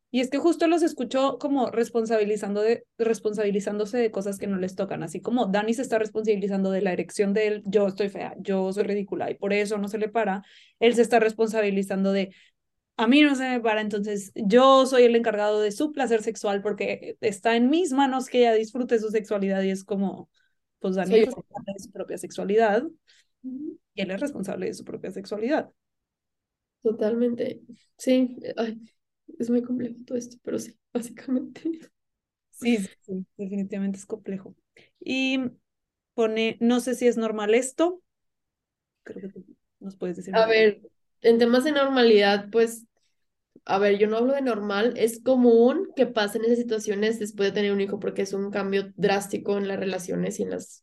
Y es que justo los escucho como responsabilizando de, responsabilizándose de cosas que no les tocan, así como Dani se está responsabilizando de la erección de él, yo estoy fea, yo soy ridícula y por eso no se le para, él se está responsabilizando de, a mí no se me para, entonces yo soy el encargado de su placer sexual porque está en mis manos que ella disfrute su sexualidad y es como, pues Dani es responsable de su propia sexualidad y él es responsable de su propia sexualidad. Totalmente, sí, Ay es muy complejo todo esto, pero sí, [laughs] básicamente. Sí, sí, definitivamente es complejo. Y pone, no sé si es normal esto. Creo que nos puedes decir. A ver, en temas de normalidad, pues, a ver, yo no hablo de normal, es común que pasen esas situaciones después de tener un hijo porque es un cambio drástico en las relaciones y en las,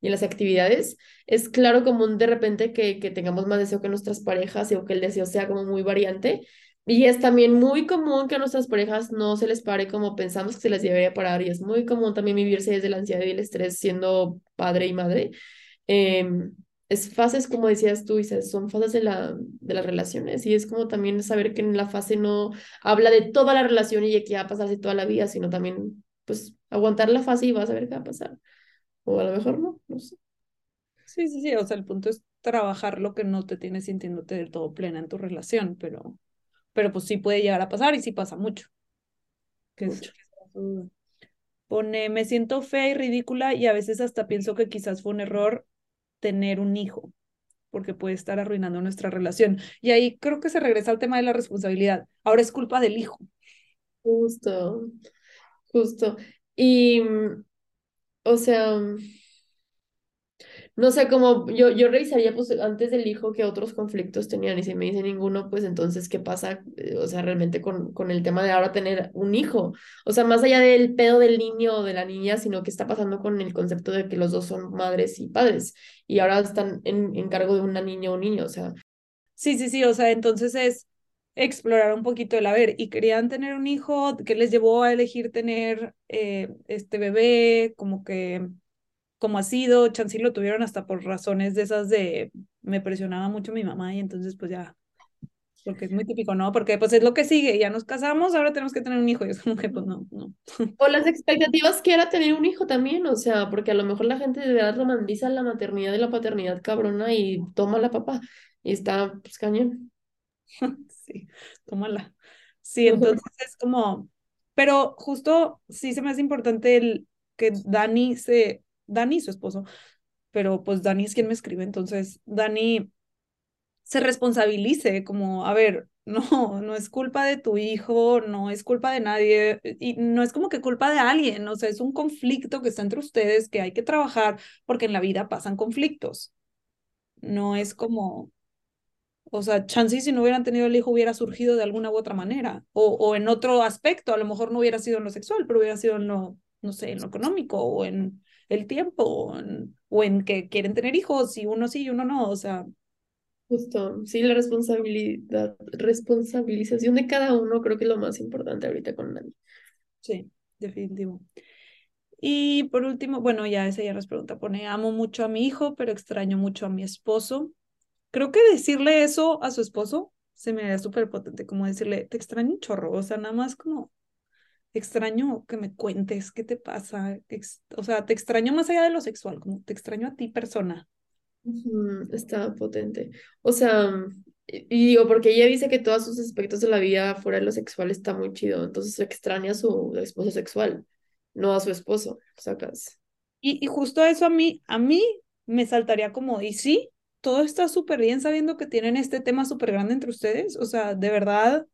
y en las actividades. Es claro común de repente que, que tengamos más deseo que nuestras parejas o que el deseo sea como muy variante y es también muy común que a nuestras parejas no se les pare como pensamos que se les debería parar. Y es muy común también vivirse desde la ansiedad y el estrés siendo padre y madre. Em, es fases, como decías tú, Isa, son fases de, la, de las relaciones. Y es como también saber que en la fase no habla de toda la relación y de que va a pasarse toda la vida, sino también, pues, aguantar la fase y vas a ver qué va a pasar. O a lo mejor no, no sé. Sí, sí, sí. O sea, el punto es trabajar lo que no te tienes sintiéndote del todo plena en tu relación, pero pero pues sí puede llegar a pasar y sí pasa mucho. mucho. Pone, me siento fea y ridícula y a veces hasta pienso que quizás fue un error tener un hijo, porque puede estar arruinando nuestra relación. Y ahí creo que se regresa al tema de la responsabilidad. Ahora es culpa del hijo. Justo, justo. Y, o sea, no sé, cómo yo, yo revisaría pues antes del hijo que otros conflictos tenían y si me dice ninguno, pues entonces, ¿qué pasa? Eh, o sea, realmente con, con el tema de ahora tener un hijo. O sea, más allá del pedo del niño o de la niña, sino que está pasando con el concepto de que los dos son madres y padres y ahora están en, en cargo de una niña o un niño, o sea. Sí, sí, sí, o sea, entonces es explorar un poquito el haber y querían tener un hijo, ¿qué les llevó a elegir tener eh, este bebé? Como que como ha sido, Chansey lo tuvieron hasta por razones de esas de me presionaba mucho mi mamá y entonces pues ya, porque es muy típico, ¿no? Porque pues es lo que sigue, ya nos casamos, ahora tenemos que tener un hijo y es como que pues no, no. [laughs] O las expectativas que era tener un hijo también, o sea, porque a lo mejor la gente de verdad romantiza la maternidad y la paternidad cabrona y toma la papá y está pues cañón. [laughs] sí, tómala. Sí, entonces es como, pero justo sí se me hace importante el que Dani se Dani, su esposo, pero pues Dani es quien me escribe, entonces Dani se responsabilice como, a ver, [laughs] no, no es culpa de tu hijo, no es culpa de nadie y no es como que culpa de alguien, o sea, es un conflicto que está entre ustedes que hay que trabajar porque en la vida pasan conflictos. No es como, o sea, chance si no hubieran tenido el hijo hubiera surgido de alguna u otra manera o, o en otro aspecto, a lo mejor no hubiera sido en lo sexual, pero hubiera sido en lo, no sé, en lo económico o en el tiempo o en, que quieren tener hijos y uno sí y uno no, o sea. Justo, sí, la responsabilidad, responsabilización de cada uno creo que es lo más importante ahorita con Nani. Sí, definitivo. Y por último, bueno, ya esa ya nos pregunta, pone, amo mucho a mi hijo, pero extraño mucho a mi esposo. Creo que decirle eso a su esposo se me haría súper potente, como decirle, te extraño un chorro, o sea, nada más como extraño que me cuentes qué te pasa, o sea, te extraño más allá de lo sexual, como te extraño a ti persona. está potente. O sea, y digo, porque ella dice que todos sus aspectos de la vida fuera de lo sexual está muy chido, entonces extraña a su esposo sexual, no a su esposo, sacas. Y, y justo eso a mí, a mí me saltaría como, y sí, todo está súper bien sabiendo que tienen este tema súper grande entre ustedes, o sea, de verdad,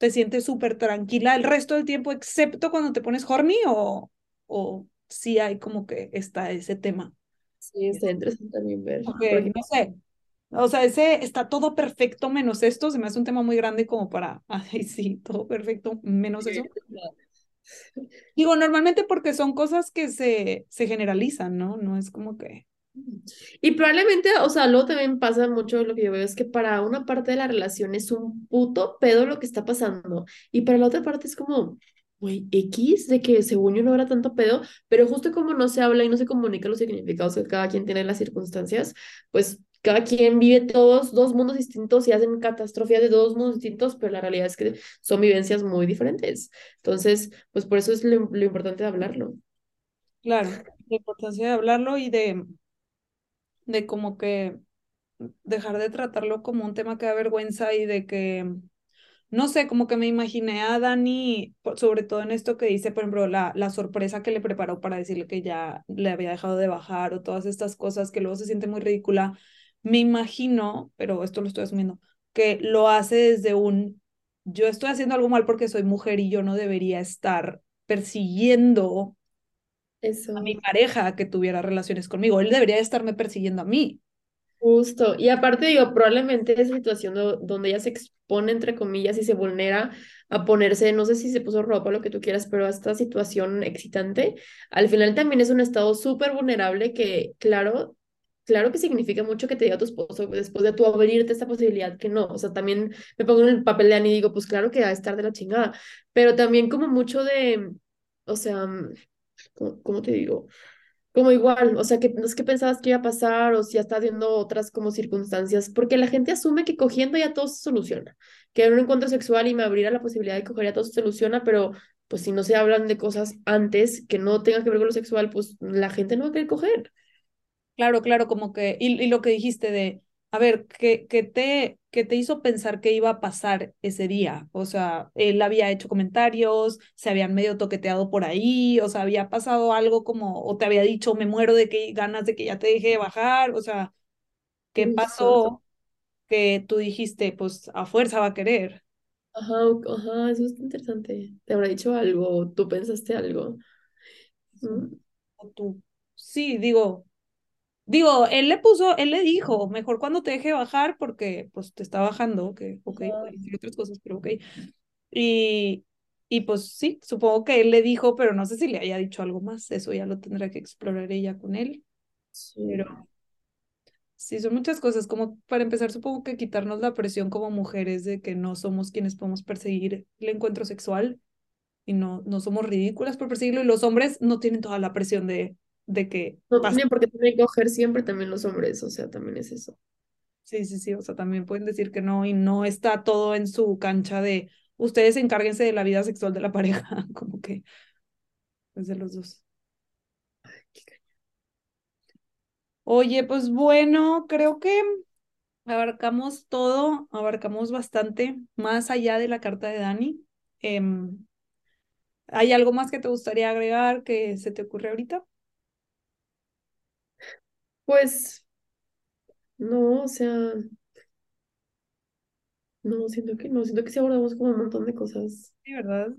te sientes súper tranquila el resto del tiempo, excepto cuando te pones horny o, o sí hay como que está ese tema. Sí, está interesante también ver. porque... no sé. O sea, ese está todo perfecto menos esto, se me hace un tema muy grande como para, [laughs] ay, sí, todo perfecto menos eso. [laughs] Digo, normalmente porque son cosas que se, se generalizan, ¿no? No es como que... Y probablemente, o sea, luego también pasa mucho lo que yo veo es que para una parte de la relación es un puto pedo lo que está pasando y para la otra parte es como, güey, X, de que según yo no era tanto pedo, pero justo como no se habla y no se comunica los significados que cada quien tiene en las circunstancias, pues cada quien vive todos dos mundos distintos y hacen catastrofes de dos mundos distintos, pero la realidad es que son vivencias muy diferentes. Entonces, pues por eso es lo, lo importante de hablarlo. Claro, la importancia de hablarlo y de, de como que dejar de tratarlo como un tema que da vergüenza y de que no sé, como que me imaginé a Dani, sobre todo en esto que dice, por ejemplo, la, la sorpresa que le preparó para decirle que ya le había dejado de bajar o todas estas cosas que luego se siente muy ridícula. Me imagino, pero esto lo estoy asumiendo, que lo hace desde un, yo estoy haciendo algo mal porque soy mujer y yo no debería estar persiguiendo Eso. a mi pareja que tuviera relaciones conmigo. Él debería estarme persiguiendo a mí. Justo, y aparte digo, probablemente esa situación donde ella se expone, entre comillas, y se vulnera a ponerse, no sé si se puso ropa, lo que tú quieras, pero a esta situación excitante, al final también es un estado súper vulnerable que, claro, claro que significa mucho que te diga tu esposo después de tú abrirte esta posibilidad que no, o sea, también me pongo en el papel de Annie y digo, pues claro que va a estar de la chingada, pero también como mucho de, o sea, cómo te digo? como igual, o sea, que no es que pensabas que iba a pasar o si ya estás viendo otras como circunstancias, porque la gente asume que cogiendo ya todo se soluciona, que en un encuentro sexual y me abriera la posibilidad de coger ya todo se soluciona, pero pues si no se hablan de cosas antes que no tengan que ver con lo sexual, pues la gente no va a querer coger. Claro, claro, como que, y, y lo que dijiste de, a ver, ¿qué, qué te, qué te hizo pensar que iba a pasar ese día? O sea, él había hecho comentarios, se habían medio toqueteado por ahí, o sea, había pasado algo como, o te había dicho, me muero de que ganas de que ya te deje de bajar, o sea, ¿qué pasó que tú dijiste, pues a fuerza va a querer? Ajá, ajá, eso es interesante. ¿Te habrá dicho algo? ¿Tú pensaste algo? ¿Mm? O tú. Sí, digo, Digo, él le puso, él le dijo, mejor cuando te deje bajar porque pues te está bajando, que, ok, y otras cosas, pero ok. Y, y pues sí, supongo que él le dijo, pero no sé si le haya dicho algo más, eso ya lo tendrá que explorar ella con él. Sí. Pero sí, son muchas cosas, como para empezar, supongo que quitarnos la presión como mujeres de que no somos quienes podemos perseguir el encuentro sexual y no, no somos ridículas por perseguirlo y los hombres no tienen toda la presión de de que... No, también porque tienen que coger siempre también los hombres, o sea, también es eso. Sí, sí, sí, o sea, también pueden decir que no y no está todo en su cancha de ustedes encárguense de la vida sexual de la [laughs] pareja, como que es de los dos. Oye, pues bueno, creo que abarcamos todo, abarcamos bastante, más allá de la carta de Dani. Em, ¿Hay algo más que te gustaría agregar que se te ocurre ahorita? Pues no, o sea, no, siento que no, siento que sí abordamos como un montón de cosas. Sí, ¿verdad?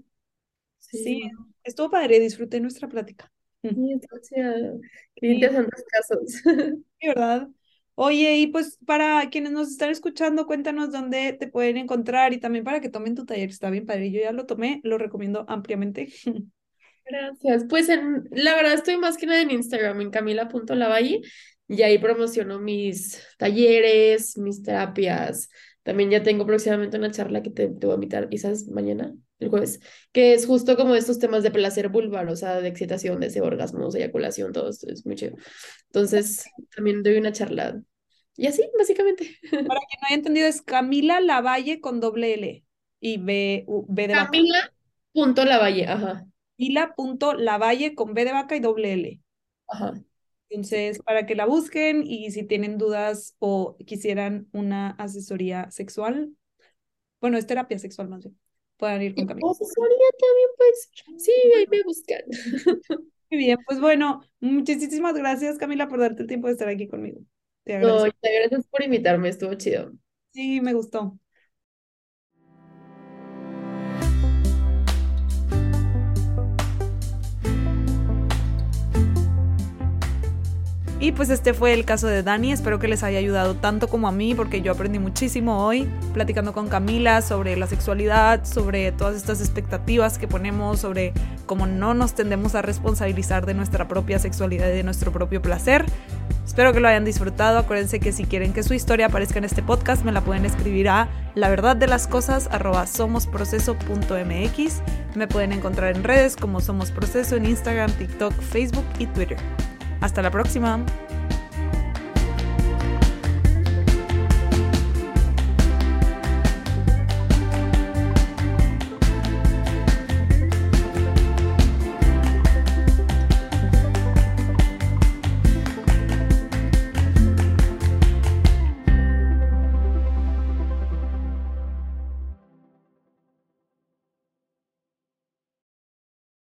Sí, estuvo padre, disfruté nuestra plática. Sí, gracias. Qué interesantes casos. [laughs] Sí, ¿verdad? Oye, y pues para quienes nos están escuchando, cuéntanos dónde te pueden encontrar y también para que tomen tu taller, está bien padre. Yo ya lo tomé, lo recomiendo ampliamente. [laughs] Gracias. Pues en, la verdad estoy más que nada en Instagram, en camila.lavalle. Y ahí promociono mis talleres, mis terapias. También ya tengo próximamente una charla que te, te voy a invitar quizás mañana, el jueves, que es justo como estos temas de placer vulvar, o sea, de excitación, de ese orgasmos, eyaculación, todo esto es muy chido. Entonces, también doy una charla. Y así, básicamente. Para quien no haya entendido, es Camila Lavalle con doble L y B, B de Camila punto Lavalle, ajá. Camila punto Lavalle con B de vaca y doble L. Ajá. Entonces, para que la busquen y si tienen dudas o quisieran una asesoría sexual, bueno, es terapia sexual más bien, puedan ir con Camila. Asesoría también, pues, sí, ahí me buscan. [laughs] Muy bien, pues bueno, muchísimas gracias Camila por darte el tiempo de estar aquí conmigo. Te agradezco. No, te gracias por invitarme, estuvo chido. Sí, me gustó. Y pues este fue el caso de Dani, espero que les haya ayudado tanto como a mí porque yo aprendí muchísimo hoy platicando con Camila sobre la sexualidad, sobre todas estas expectativas que ponemos, sobre cómo no nos tendemos a responsabilizar de nuestra propia sexualidad y de nuestro propio placer. Espero que lo hayan disfrutado. Acuérdense que si quieren que su historia aparezca en este podcast, me la pueden escribir a la verdad de las cosas somosproceso.mx. Me pueden encontrar en redes como Somos Proceso en Instagram, TikTok, Facebook y Twitter. Hasta la próxima.